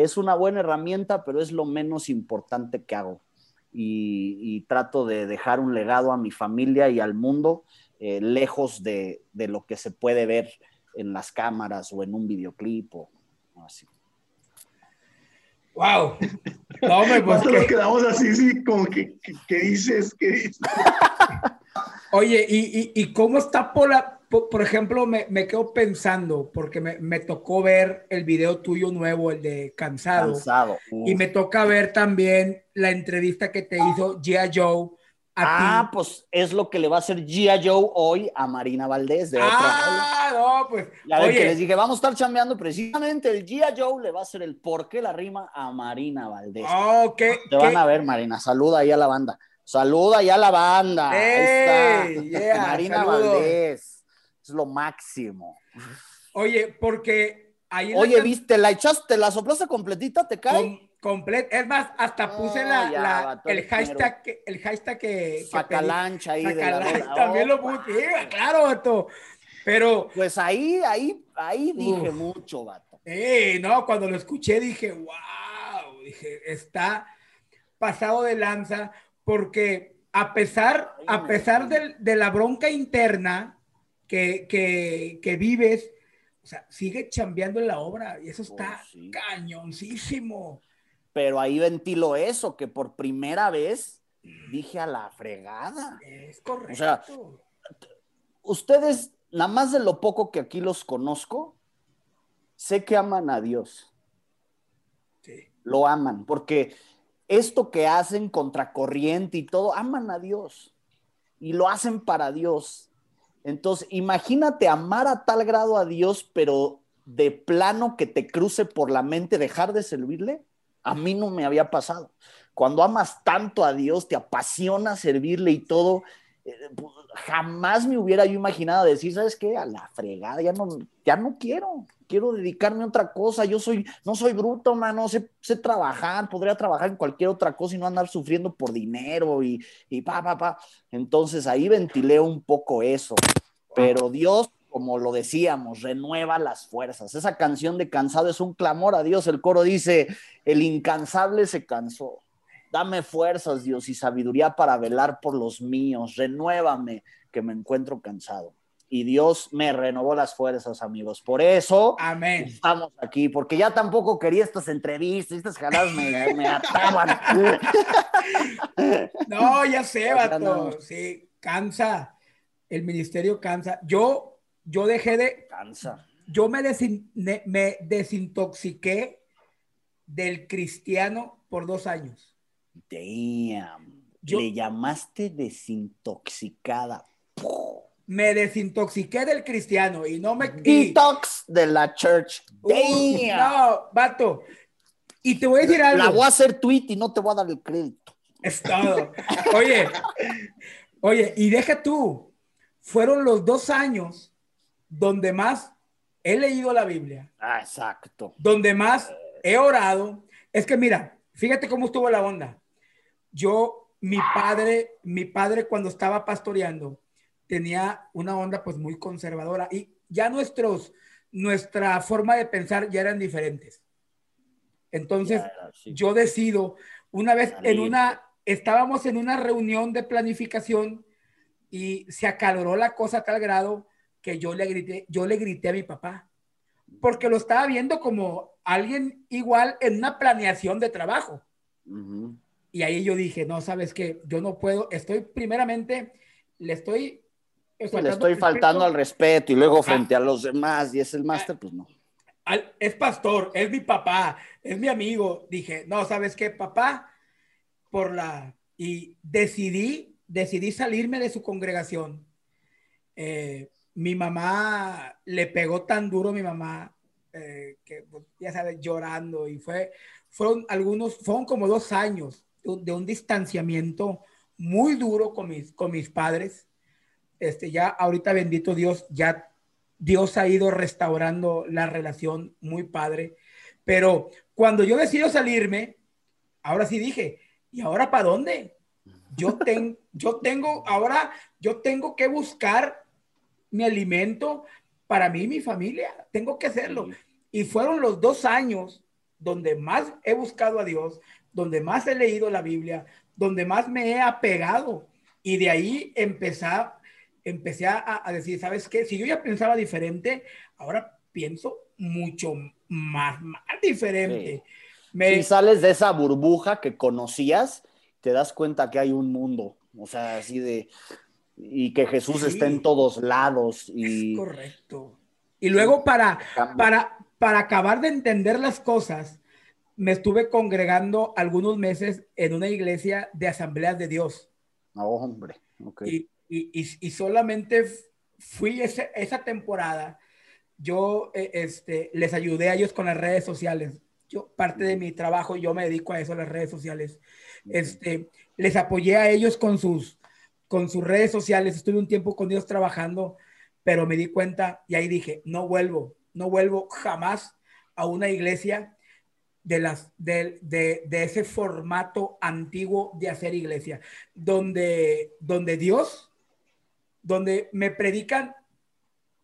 es una buena herramienta, pero es lo menos importante que hago. Y, trato de dejar un legado a mi familia y al mundo eh, lejos de, de, lo que se puede ver en las cámaras o en un videoclip o así. Wow. No, me pues nos quedamos así, sí, como que, ¿qué dices? ¿Qué dices? Oye, ¿y, y, cómo está por, la, por, ejemplo, me, me, quedo pensando, porque me, me, tocó ver el video tuyo nuevo, el de Cansado. Cansado. Y me toca ver también la entrevista que te hizo Gia Joe ah, pues es lo que le va a hacer Gia Joe hoy a Marina Valdés de Ah, no, pues. Ya ven que les dije, vamos a estar chambeando precisamente. El Gia Joe le va a hacer el por qué la rima a Marina Valdés. Oh, Te van a ver, Marina. Saluda ahí a la banda. Saluda ahí a la banda. ahí está. Marina Valdés. Es lo máximo. Oye, porque ahí. Oye, viste, la echaste, la soplaste completita, te cae. Completo. Es más, hasta puse la, el, hashtag, el hashtag que. Sacalancha ahí. De la también lo puse. claro, vato. Pero. Pues ahí, ahí, ahí dije mucho, vato. Eh, no, cuando lo escuché dije, wow. Dije, está pasado de lanza, porque a pesar, a pesar de, la bronca interna que, que, vives, o sea, sigue chambeando en la obra y eso está oh, cañoncísimo pero ahí ventilo eso, que por primera vez dije a la fregada. Es correcto. O sea, ustedes, nada más de lo poco que aquí los conozco, sé que aman a Dios. Sí. Lo aman, porque esto que hacen contracorriente y todo, aman a Dios y lo hacen para Dios. Entonces, imagínate amar a tal grado a Dios, pero de plano que te cruce por la mente dejar de servirle. A mí no me había pasado. Cuando amas tanto a Dios, te apasiona servirle y todo, eh, pues, jamás me hubiera yo imaginado decir, ¿sabes qué? A la fregada, ya no, ya no quiero, quiero dedicarme a otra cosa. Yo soy, no soy bruto, mano, sé, sé trabajar, podría trabajar en cualquier otra cosa y no andar sufriendo por dinero y, y pa, pa, pa. Entonces ahí ventilé un poco eso. Pero Dios como lo decíamos, renueva las fuerzas. Esa canción de cansado es un clamor a Dios. El coro dice, el incansable se cansó. Dame fuerzas, Dios, y sabiduría para velar por los míos. Renuévame, que me encuentro cansado. Y Dios me renovó las fuerzas, amigos. Por eso Amén. estamos aquí, porque ya tampoco quería estas entrevistas, estas ganas me, me ataban. No, ya sé, vato. Sí, cansa. El ministerio cansa. Yo yo dejé de... Cansa. Yo me, me desintoxiqué del cristiano por dos años. Damn. Le llamaste desintoxicada. Me desintoxiqué del cristiano y no me. Detox de la church. Damn. no, vato. Y te voy a decir algo. La voy a hacer tweet y no te voy a dar el crédito. Es todo. Oye, oye, y deja tú. Fueron los dos años donde más he leído la Biblia. Ah, exacto. Donde más he orado. Es que mira, fíjate cómo estuvo la onda. Yo, mi padre, mi padre cuando estaba pastoreando, tenía una onda pues muy conservadora y ya nuestros, nuestra forma de pensar ya eran diferentes. Entonces, yo decido, una vez en una, estábamos en una reunión de planificación y se acaloró la cosa a tal grado que yo le grité, yo le grité a mi papá, porque lo estaba viendo como alguien igual en una planeación de trabajo. Y ahí yo dije, no, sabes que yo no puedo, estoy primeramente, le estoy... le estoy faltando al respeto y luego frente a los demás y es el máster, pues no. es pastor, es mi papá, es mi amigo. Dije, no, ¿sabes qué, papá? Por la... Y decidí, decidí salirme de su congregación. Eh, mi mamá le pegó tan duro mi mamá eh, que pues, ya sabes llorando. Y fue fueron algunos fueron como dos años de, un distanciamiento muy duro con mis con mis padres. Este ya ahorita bendito Dios ya Dios ha ido restaurando la relación muy padre. Pero cuando yo decido salirme ahora sí dije y ahora para dónde yo tengo yo tengo ahora yo tengo que buscar mi alimento para mí y mi familia. Tengo que hacerlo. Y fueron los dos años donde más he buscado a Dios, donde más he leído la Biblia, donde más me he apegado. Y de ahí empecé, empecé a, decir, ¿sabes qué? Si yo ya pensaba diferente, ahora pienso mucho más, más diferente. Me... Si sales de esa burbuja que conocías, te das cuenta que hay un mundo. O sea, así de, y que Jesús esté en todos lados. Y... Es correcto. Y luego para, para, para acabar de entender las cosas, me estuve congregando algunos meses en una iglesia de asambleas de Dios. No, hombre. Y, y, y, solamente fui esa temporada, yo eh, este, les ayudé a ellos con las redes sociales. Yo, parte de mi trabajo, yo me dedico a eso, las redes sociales. Este, les apoyé a ellos con sus, con sus redes sociales, estuve un tiempo con Dios trabajando, pero me di cuenta y ahí dije, no vuelvo, no vuelvo jamás a una iglesia de, las, de, de, de, ese formato antiguo de hacer iglesia, donde, donde Dios, donde me predican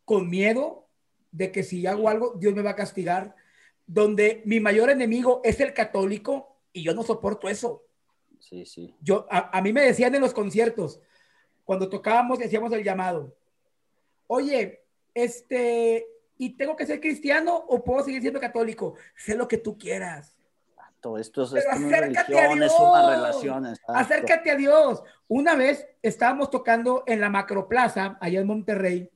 con miedo de que si hago algo, Dios me va a castigar, donde mi mayor enemigo es el católico y yo no soporto eso. Sí, sí. Yo, a, a mí me decían en los conciertos, cuando tocábamos, decíamos el llamado, oye, este, ¿y tengo que ser cristiano o puedo seguir siendo católico? Sé lo que tú quieras. Todo esto es, Pero religión, una relación. exacto. Acércate a Dios. Una vez estábamos tocando en la Macroplaza, allá en Monterrey,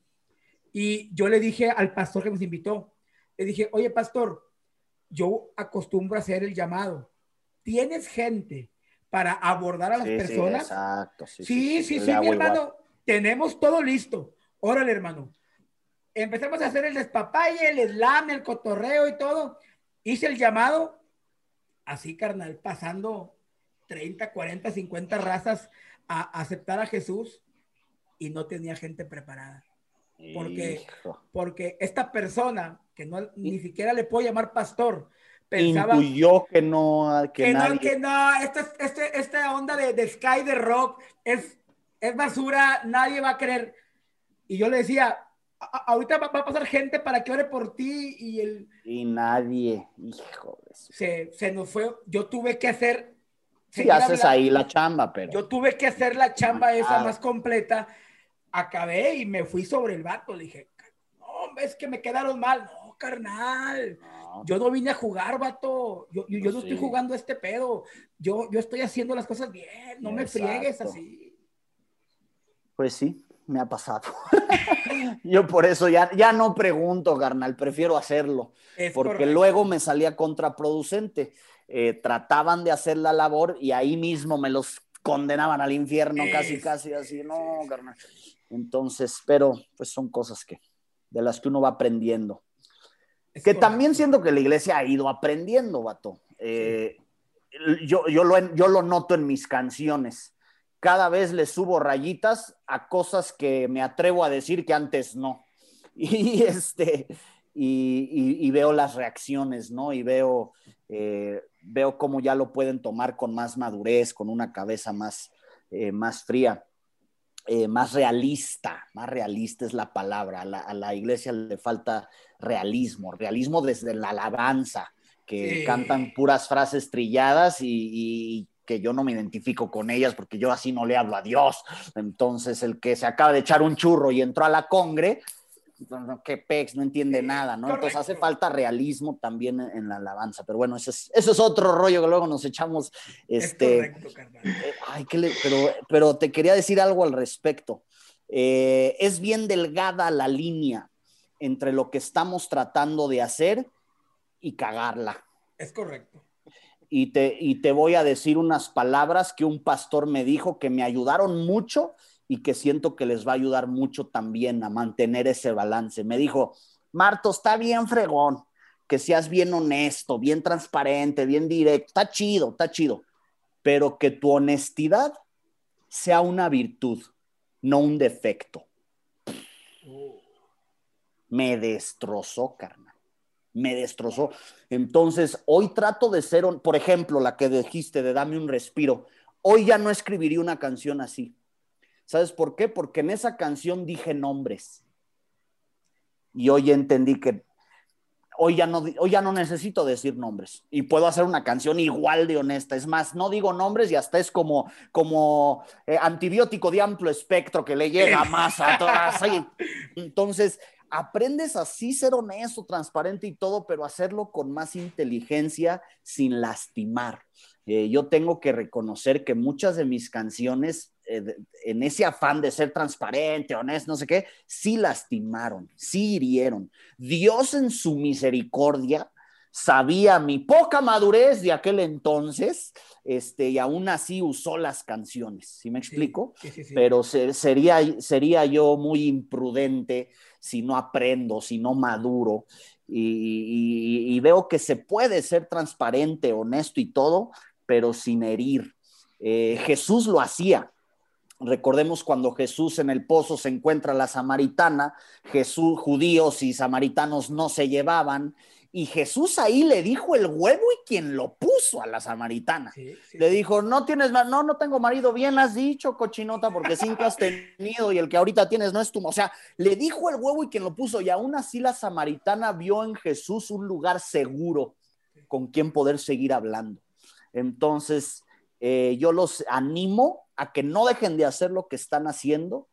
y yo le dije al pastor que nos invitó, le dije, oye, pastor, yo acostumbro a hacer el llamado. ¿Tienes gente para abordar a las Sí, sí, personas? exacto. Sí, Sí, sí, sí, mi igual. hermano. Tenemos todo listo. Órale, hermano. Empezamos a hacer el despapalle, el slam, el cotorreo y todo. Hice el llamado. Así, carnal, pasando 30, 40, 50 razas a aceptar a Jesús y no tenía gente preparada. porque- Hijo. Porque esta persona, que no, ni siquiera le puedo llamar pastor, pensaba Intuyó que no, que, que, nadie... no, que no, esto es- este, esta onda de, de Sky, de rock, es, es basura, nadie va a creer. Y yo le decía, "A- a- ahorita va, va a pasar gente para que ore por ti y el, Y nadie, hijo de su- se, se nos fue, yo tuve que hacer, Sí, haces hablando. ahí la chamba, pero... yo tuve que hacer la chamba esa más completa, acabé y me fui sobre el vato, le dije, no, es que me quedaron mal, no, carnal, No, yo no vine a jugar, vato. Yo, yo, yo Pues no sí. estoy jugando este pedo. Yo, yo estoy haciendo las cosas bien. No me Exacto. friegues así. Pues sí, me ha pasado. Yo por eso ya, ya no pregunto, carnal, prefiero hacerlo. Es porque correcto. luego me salía contraproducente. Eh, trataban de hacer la labor y ahí mismo me los condenaban al infierno, casi, Es- casi así, no, carnal. Entonces, pero pues son cosas que, de las que uno va aprendiendo. Es Que correcto. también siento que la iglesia ha ido aprendiendo, vato. Eh, yo, yo, lo, yo lo noto en mis canciones. Cada vez le subo rayitas a cosas que me atrevo a decir que antes no. Y, este, y, y- y veo las reacciones, ¿no? Y veo, eh, veo cómo ya lo pueden tomar con más madurez, con una cabeza más, eh, más fría. Eh, más realista, más realista es la palabra. A la, a la iglesia le falta realismo, realismo desde la alabanza, que Sí. cantan puras frases trilladas y, y que yo no me identifico con ellas porque yo así no le hablo a Dios. Entonces, el que se acaba de echar un churro y entró a la congre, qué pex, no entiende Sí, nada, ¿no? Entonces hace falta realismo también en, la alabanza. Pero bueno, eso es, eso es otro rollo que luego nos echamos. Es Este, correcto, carnal. eh, Ay, ¿qué le- pero, pero te quería decir algo al respecto. Eh, es bien delgada la línea entre lo que estamos tratando de hacer y cagarla. Es correcto. Y te, y te voy a decir unas palabras que un pastor me dijo que me ayudaron mucho y que siento que les va a ayudar mucho también a mantener ese balance. Me dijo, Marto, está bien fregón, que seas bien honesto, bien transparente, bien directo, está chido, está chido, pero que tu honestidad sea una virtud, no un defecto. Me destrozó, carnal. Me destrozó. Entonces, hoy trato de ser, por ejemplo, la que dijiste de dame un respiro. Hoy ya no escribiría una canción así. ¿Sabes por qué? Porque en esa canción dije nombres. Y hoy entendí que hoy ya no, hoy ya no necesito decir nombres y puedo hacer una canción igual de honesta. Es más, no digo nombres y hasta es como, como eh, antibiótico de amplio espectro que le llega más a todas. Entonces, aprendes así ser honesto, transparente y todo, pero hacerlo con más inteligencia sin lastimar. Eh, yo tengo que reconocer que muchas de mis canciones, eh, en ese afán de ser transparente, honesto, no sé qué, sí lastimaron, sí hirieron. Dios en su misericordia sabía mi poca madurez de aquel entonces, este, y aún así usó las canciones, ¿sí me explico? Sí, sí, sí. Pero se- sería, sería yo muy imprudente si no aprendo, si no maduro, y, y- y veo que se puede ser transparente, honesto y todo, pero sin herir. Eh, Jesús lo hacía. Recordemos cuando Jesús en el pozo se encuentra a la samaritana, Jesús, judíos y samaritanos no se llevaban Y Jesús ahí le dijo el huevo y quien lo puso a la samaritana. le dijo, no tienes, no, no tengo marido, bien has dicho, cochinota, porque cinco has tenido y el que ahorita tienes no es tu. O sea, le dijo el huevo y quien lo puso. Y aún así la samaritana vio en Jesús un lugar seguro con quien poder seguir hablando. Entonces, eh, yo los animo a que no dejen de hacer lo que están haciendo,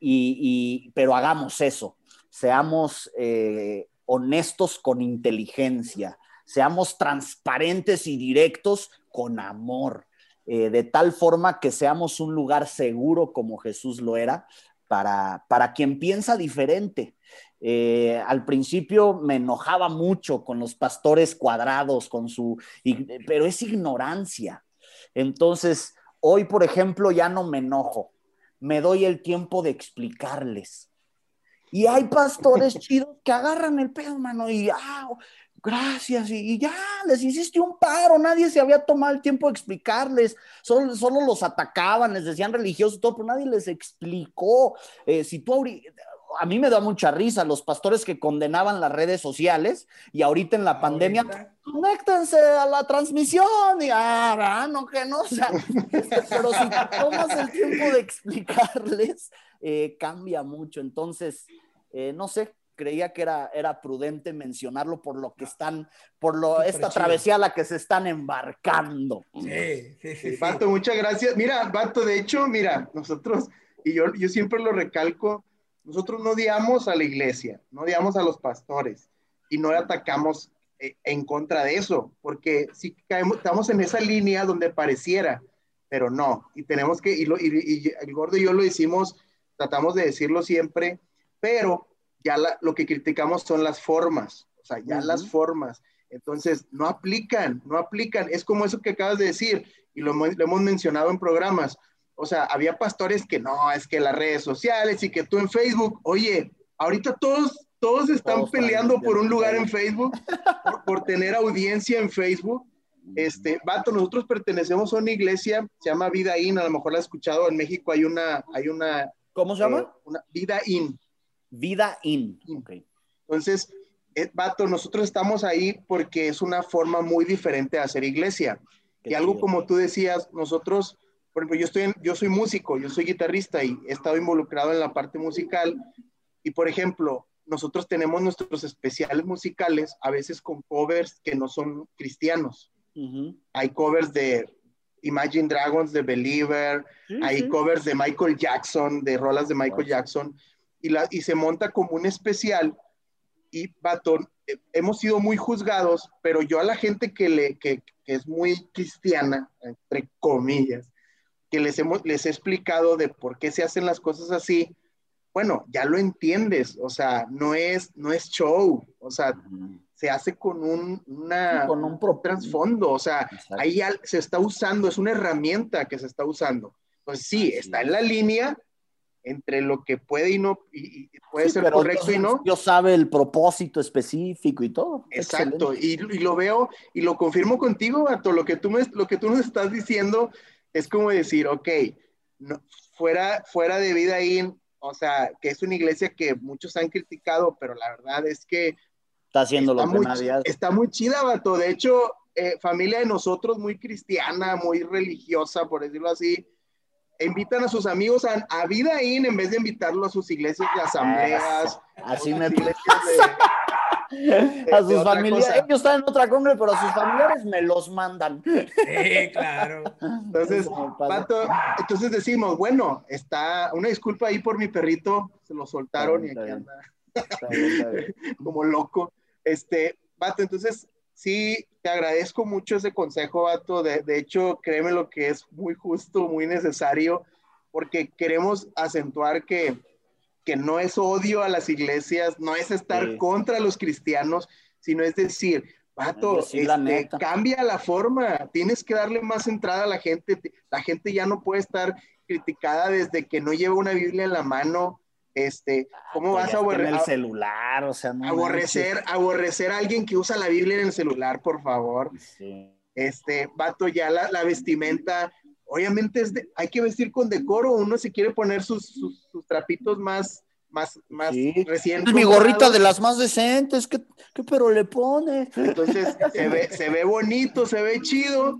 y, pero hagamos eso. Seamos... Eh, honestos con inteligencia, seamos transparentes y directos con amor, eh, de tal forma que seamos un lugar seguro como Jesús lo era para, para quien piensa diferente. Al principio me enojaba mucho con los pastores cuadrados, con su, pero es ignorancia. Entonces, hoy, por ejemplo, ya no me enojo, me doy el tiempo de explicarles y hay pastores chidos que agarran el pedo, mano, y ah, gracias, y, ya les hiciste un paro, nadie se había tomado el tiempo de explicarles, solo, solo los atacaban, les decían religiosos, todo, pero nadie les explicó. Eh, si tú a mí me da mucha risa los pastores que condenaban las redes sociales y ahorita en la pandemia, conéctense a la transmisión y ah, no que no, o sea, este, pero si tomas el tiempo de explicarles, eh, cambia mucho. Entonces, eh, no sé, creía que era, era prudente mencionarlo por lo que están, por lo, esta travesía a la que se están embarcando. Sí, sí, sí. Bato, muchas gracias. Mira, Bato, de hecho, mira, nosotros, y yo, yo siempre lo recalco, nosotros no odiamos a la iglesia, no odiamos a los pastores y no atacamos eh, en contra de eso, porque si caemos, estamos en esa línea donde pareciera, pero no, y tenemos que, y, y el gordo y yo lo hicimos tratamos de decirlo siempre, pero ya lo que criticamos son las formas, o sea, ya las formas. Entonces, no aplican, no aplican. Es como eso que acabas de decir, y lo, hemos mencionado en programas. O sea, había pastores que no, es que las redes sociales y que tú en Facebook, oye, ahorita todos, todos están peleando por un lugar en Facebook, por, por, tener audiencia en Facebook. Este, vato, nosotros pertenecemos a una iglesia, se llama Vida In, a lo mejor la has escuchado, en México hay una, hay una ¿Cómo se llama? Eh, una vida in. Vida in. Entonces, eh, Vato, nosotros estamos ahí porque es una forma muy diferente de hacer iglesia. y algo como tú decías, nosotros, por ejemplo, yo, estoy yo soy músico, yo soy guitarrista y he estado involucrado en la parte musical. Y, por ejemplo, nosotros tenemos nuestros especiales musicales, a veces con covers que no son cristianos. Hay covers de Imagine Dragons de Believer, hay covers de Michael Jackson, de rolas de Michael Jackson, y, la, y se monta como un especial. Y Batón, eh, hemos sido muy juzgados, pero yo a la gente que, le, que, que es muy cristiana, entre comillas, que les, hemos, les he explicado de por qué se hacen las cosas así, bueno, ya lo entiendes, o sea, no es, no es show, o sea, se hace con un, una, con un trasfondo, o sea, ahí se está usando, es una herramienta que se está usando. Pues sí, está en la línea entre lo que puede y no, y, puede ser correcto y no. Yo sabe el propósito específico y todo. Exacto, y, y, lo veo y lo confirmo contigo, Gato, lo que tú me, lo que tú nos estás diciendo es como decir, ok, no, fuera, fuera de vida ahí, o sea, que es una iglesia que muchos han criticado, pero la verdad es que Está haciendo lo muy, Está muy chida, vato. De hecho, eh, familia de nosotros, muy cristiana, muy religiosa, por decirlo así, invitan a sus amigos a, a vida in en vez de invitarlo a sus iglesias de asambleas. Así me a sus familiares, ellos están en otra cumbre, pero a sus familiares me los mandan. Sí, claro. Entonces, vato, entonces decimos, bueno, está una disculpa ahí por mi perrito, se lo soltaron y aquí anda como loco. Este, Vato, entonces sí, te agradezco mucho ese consejo, Vato. De, de, hecho, créeme lo que es muy justo, muy necesario, porque queremos acentuar que, que no es odio a las iglesias, no es estar contra los cristianos, sino es decir, Vato, este, cambia la forma, tienes que darle más entrada a la gente, la gente ya no puede estar criticada desde que no lleva una Biblia en la mano, este, ¿cómo vas a aborrecer? el celular, o sea, aborrecer, aborrecer a alguien que usa la Biblia en el celular, por favor. Este, vato, ya la, la vestimenta, obviamente es de, hay que vestir con decoro, uno se quiere poner sus, sus, trapitos más, más, más recién. mi gorrita de las más decentes, ¿qué, pero le pone? Entonces se ve, se ve bonito, se ve chido.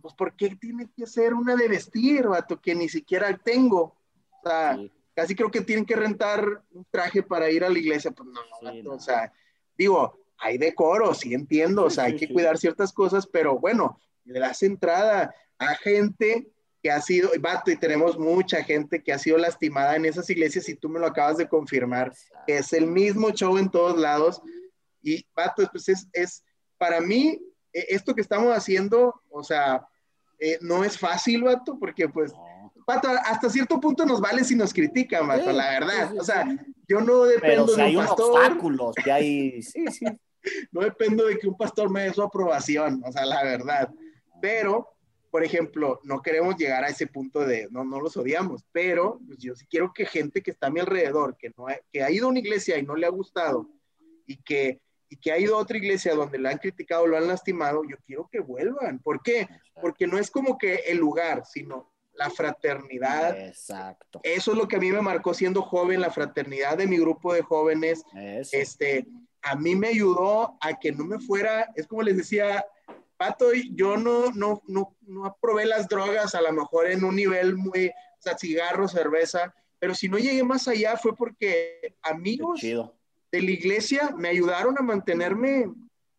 Pues, ¿por qué tiene que ser una de vestir, vato, que ni siquiera tengo? O sea, casi creo que tienen que rentar un traje para ir a la iglesia. Pues no, vato, o sea, digo, hay decoro, sí entiendo, o sea, hay que cuidar ciertas cosas, pero bueno, le das entrada a gente que ha sido, vato, y tenemos mucha gente que ha sido lastimada en esas iglesias y tú me lo acabas de confirmar, que es el mismo show en todos lados. Y, vato, pues es, es para mí, e, esto que estamos haciendo, o sea, eh, no es fácil, vato, porque pues, vato, hasta cierto punto nos vale si nos critican, vato, la verdad. o sea, yo no dependo de un pastor. Obstáculos que hay, sí, sí. no dependo de que un pastor me dé su aprobación, o sea, la verdad. Pero, por ejemplo, no queremos llegar a ese punto de, no, no los odiamos, pero pues, yo sí quiero que gente que está a mi alrededor, que, no ha, que ha ido a una iglesia y no le ha gustado, y que, y que ha ido a otra iglesia donde la han criticado, lo han lastimado, yo quiero que vuelvan. ¿Por qué? Porque no es como que el lugar, sino la fraternidad. Exacto. Eso es lo que a mí me marcó siendo joven, la fraternidad de mi grupo de jóvenes. Este, a mí me ayudó a que no me fuera, es como les decía, Pato, yo no, no, no, no aprobé las drogas a lo mejor en un nivel muy, o sea, cigarro, cerveza, pero si no llegué más allá fue porque amigos de la iglesia me ayudaron a mantenerme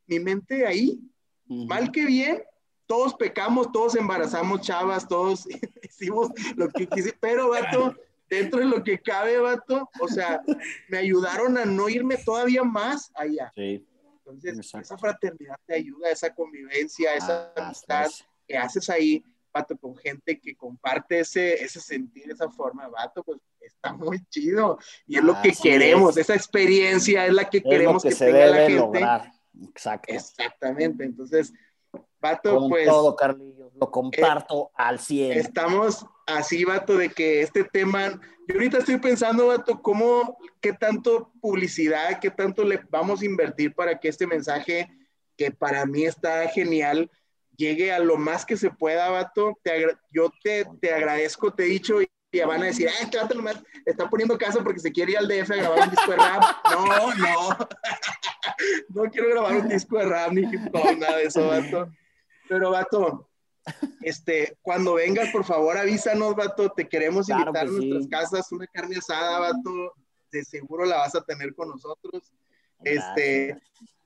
mi mente ahí. Mal que bien, todos pecamos, todos embarazamos chavas, todos hicimos lo que quise, pero vato, dentro de lo que cabe, vato, o sea, me ayudaron a no irme todavía más allá. Sí. Entonces, esa fraternidad te ayuda, esa convivencia, esa ah, amistad que haces ahí, vato, con gente que comparte ese, ese sentir, esa forma, vato, pues está muy chido. Y es lo que queremos, esa experiencia es la que queremos que, tenga la gente. Exacto. Exactamente. Entonces, vato, con pues. Todo, Carlillo, lo comparto al 100. Estamos así, vato, de que este tema, yo ahorita estoy pensando, vato, cómo, qué tanto publicidad, qué tanto le vamos a invertir para que este mensaje, que para mí está genial, llegue a lo más que se pueda, vato. yo te, te, agradezco, te he dicho, y ya van a decir, ah, este nomás está poniendo casa porque se quiere ir al DF a grabar un disco de rap. No, no. no quiero grabar un disco de rap ni hip hop, nada de eso, vato. Pero, vato, este, cuando vengas, por favor, avísanos, vato. Te queremos invitar a nuestras casas, una carne asada, vato. De seguro la vas a tener con nosotros. Este,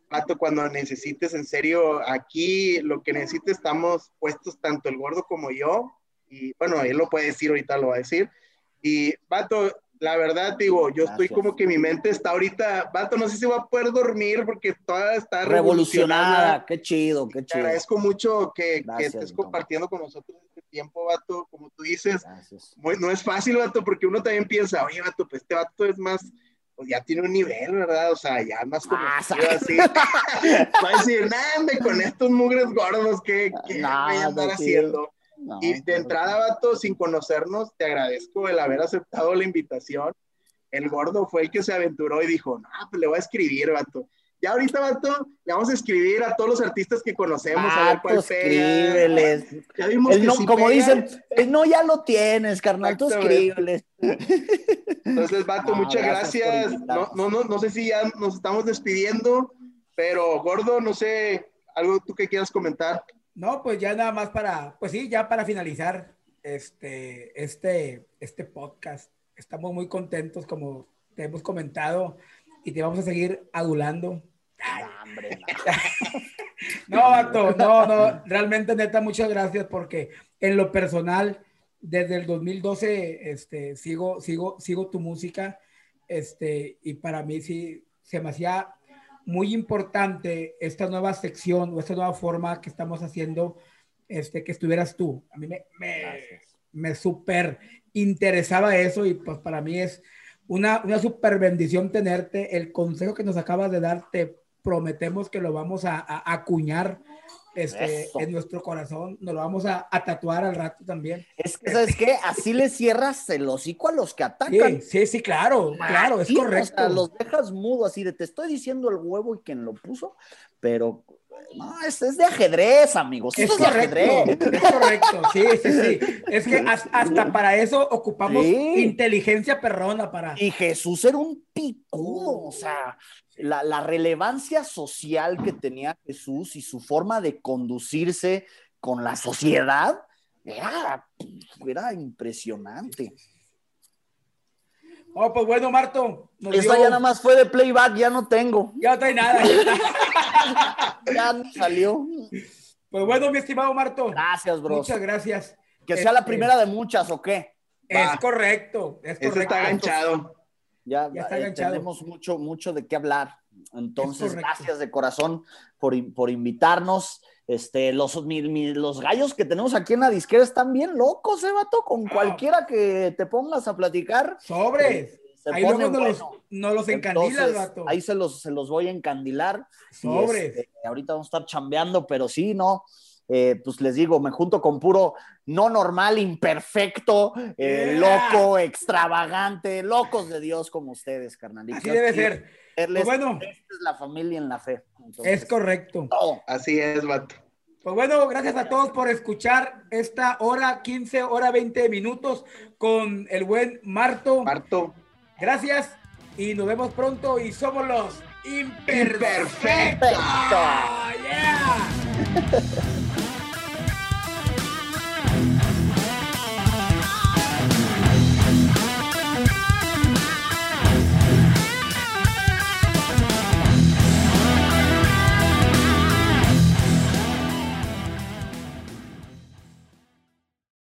vato, cuando necesites, en serio, aquí lo que necesites, estamos puestos tanto el gordo como yo. Y bueno, él lo puede decir, ahorita lo va a decir. Y, vato, la verdad, digo, yo estoy como que mi mente está ahorita, vato, no sé si voy a poder dormir porque toda está revolucionada. Qué chido, qué chido. Te agradezco mucho que, que estés compartiendo con nosotros este tiempo, vato. Como tú dices, no es fácil, vato, porque uno también piensa, oye, vato, pues este vato es más, pues ya tiene un nivel, ¿verdad? O sea, ya más conocido así. Va a decir, nada, con estos mugres gordos, ¿qué, qué voy a andar haciendo? Y de entrada, vato, sin conocernos, te agradezco el haber aceptado la invitación. El gordo fue el que se aventuró y dijo, no, pues le voy a escribir, vato. Ya ahorita, vato, le vamos a escribir a todos los artistas que conocemos a ver cuál escríbeles. Ya vimos que no, como dicen, no, ya lo tienes, carnal, tú escríbeles. Entonces, vato, muchas gracias. No, no, no, no sé si ya nos estamos despidiendo, pero gordo, no sé, algo tú que quieras comentar. No, pues ya nada más para, pues sí, ya para finalizar este, este, este podcast. Estamos muy contentos, como te hemos comentado, y te vamos a seguir adulando. no, no, no, realmente neta, muchas gracias porque en lo personal, desde el 2012, este, sigo, sigo, sigo tu música, este, y para mí sí, se me hacía muy importante esta nueva sección o esta nueva forma que estamos haciendo, este, que estuvieras tú. A mí me, me, me súper interesaba eso y pues para mí es una, una súper bendición tenerte. El consejo que nos acabas de dar, te prometemos que lo vamos a, a acuñar este, en nuestro corazón, nos lo vamos a, tatuar al rato también. Es que, ¿sabes qué? Así le cierras el hocico a los que atacan. Sí, sí, claro, claro, es correcto. los dejas mudo así de te estoy diciendo el huevo y quien lo puso, pero No, es, de ajedrez, amigos. Es correcto, es correcto. Sí, sí, sí. Es que hasta para eso ocupamos inteligencia perrona para. Y Jesús era un picudo, o sea, la, la, relevancia social que tenía Jesús y su forma de conducirse con la sociedad era, era impresionante. Oh, pues bueno, Marto. Eso ya nada más fue de playback, ya no tengo. Ya no trae nada. ya no salió. Pues bueno, mi estimado Marto. Gracias, bro. Muchas gracias. Que sea la este, primera de muchas, ¿o qué? Es correcto, es correcto. está enganchado. Ya, está eh, tenemos mucho, mucho de qué hablar. Entonces, gracias de corazón por, por invitarnos. Este, los, los gallos que tenemos aquí en la disquera están bien locos, ¿eh, vato? Con ah. cualquiera que te pongas a platicar. Sobres. ahí luego nos, los, encandilas, vato. Ahí se los, se los voy a encandilar. Sobres. Este, ahorita vamos a estar chambeando, pero sí, ¿no? Eh, pues les digo, me junto con puro no normal, imperfecto, eh, loco, extravagante, locos de Dios como ustedes, carnalito. Así debe ser. Pues bueno, esta es la familia en la fe. es correcto. Así es, vato. Pues bueno, gracias a todos por escuchar esta hora 15, hora 20 minutos con el buen Marto. Marto. Gracias y nos vemos pronto y somos los imperfectos. Yeah.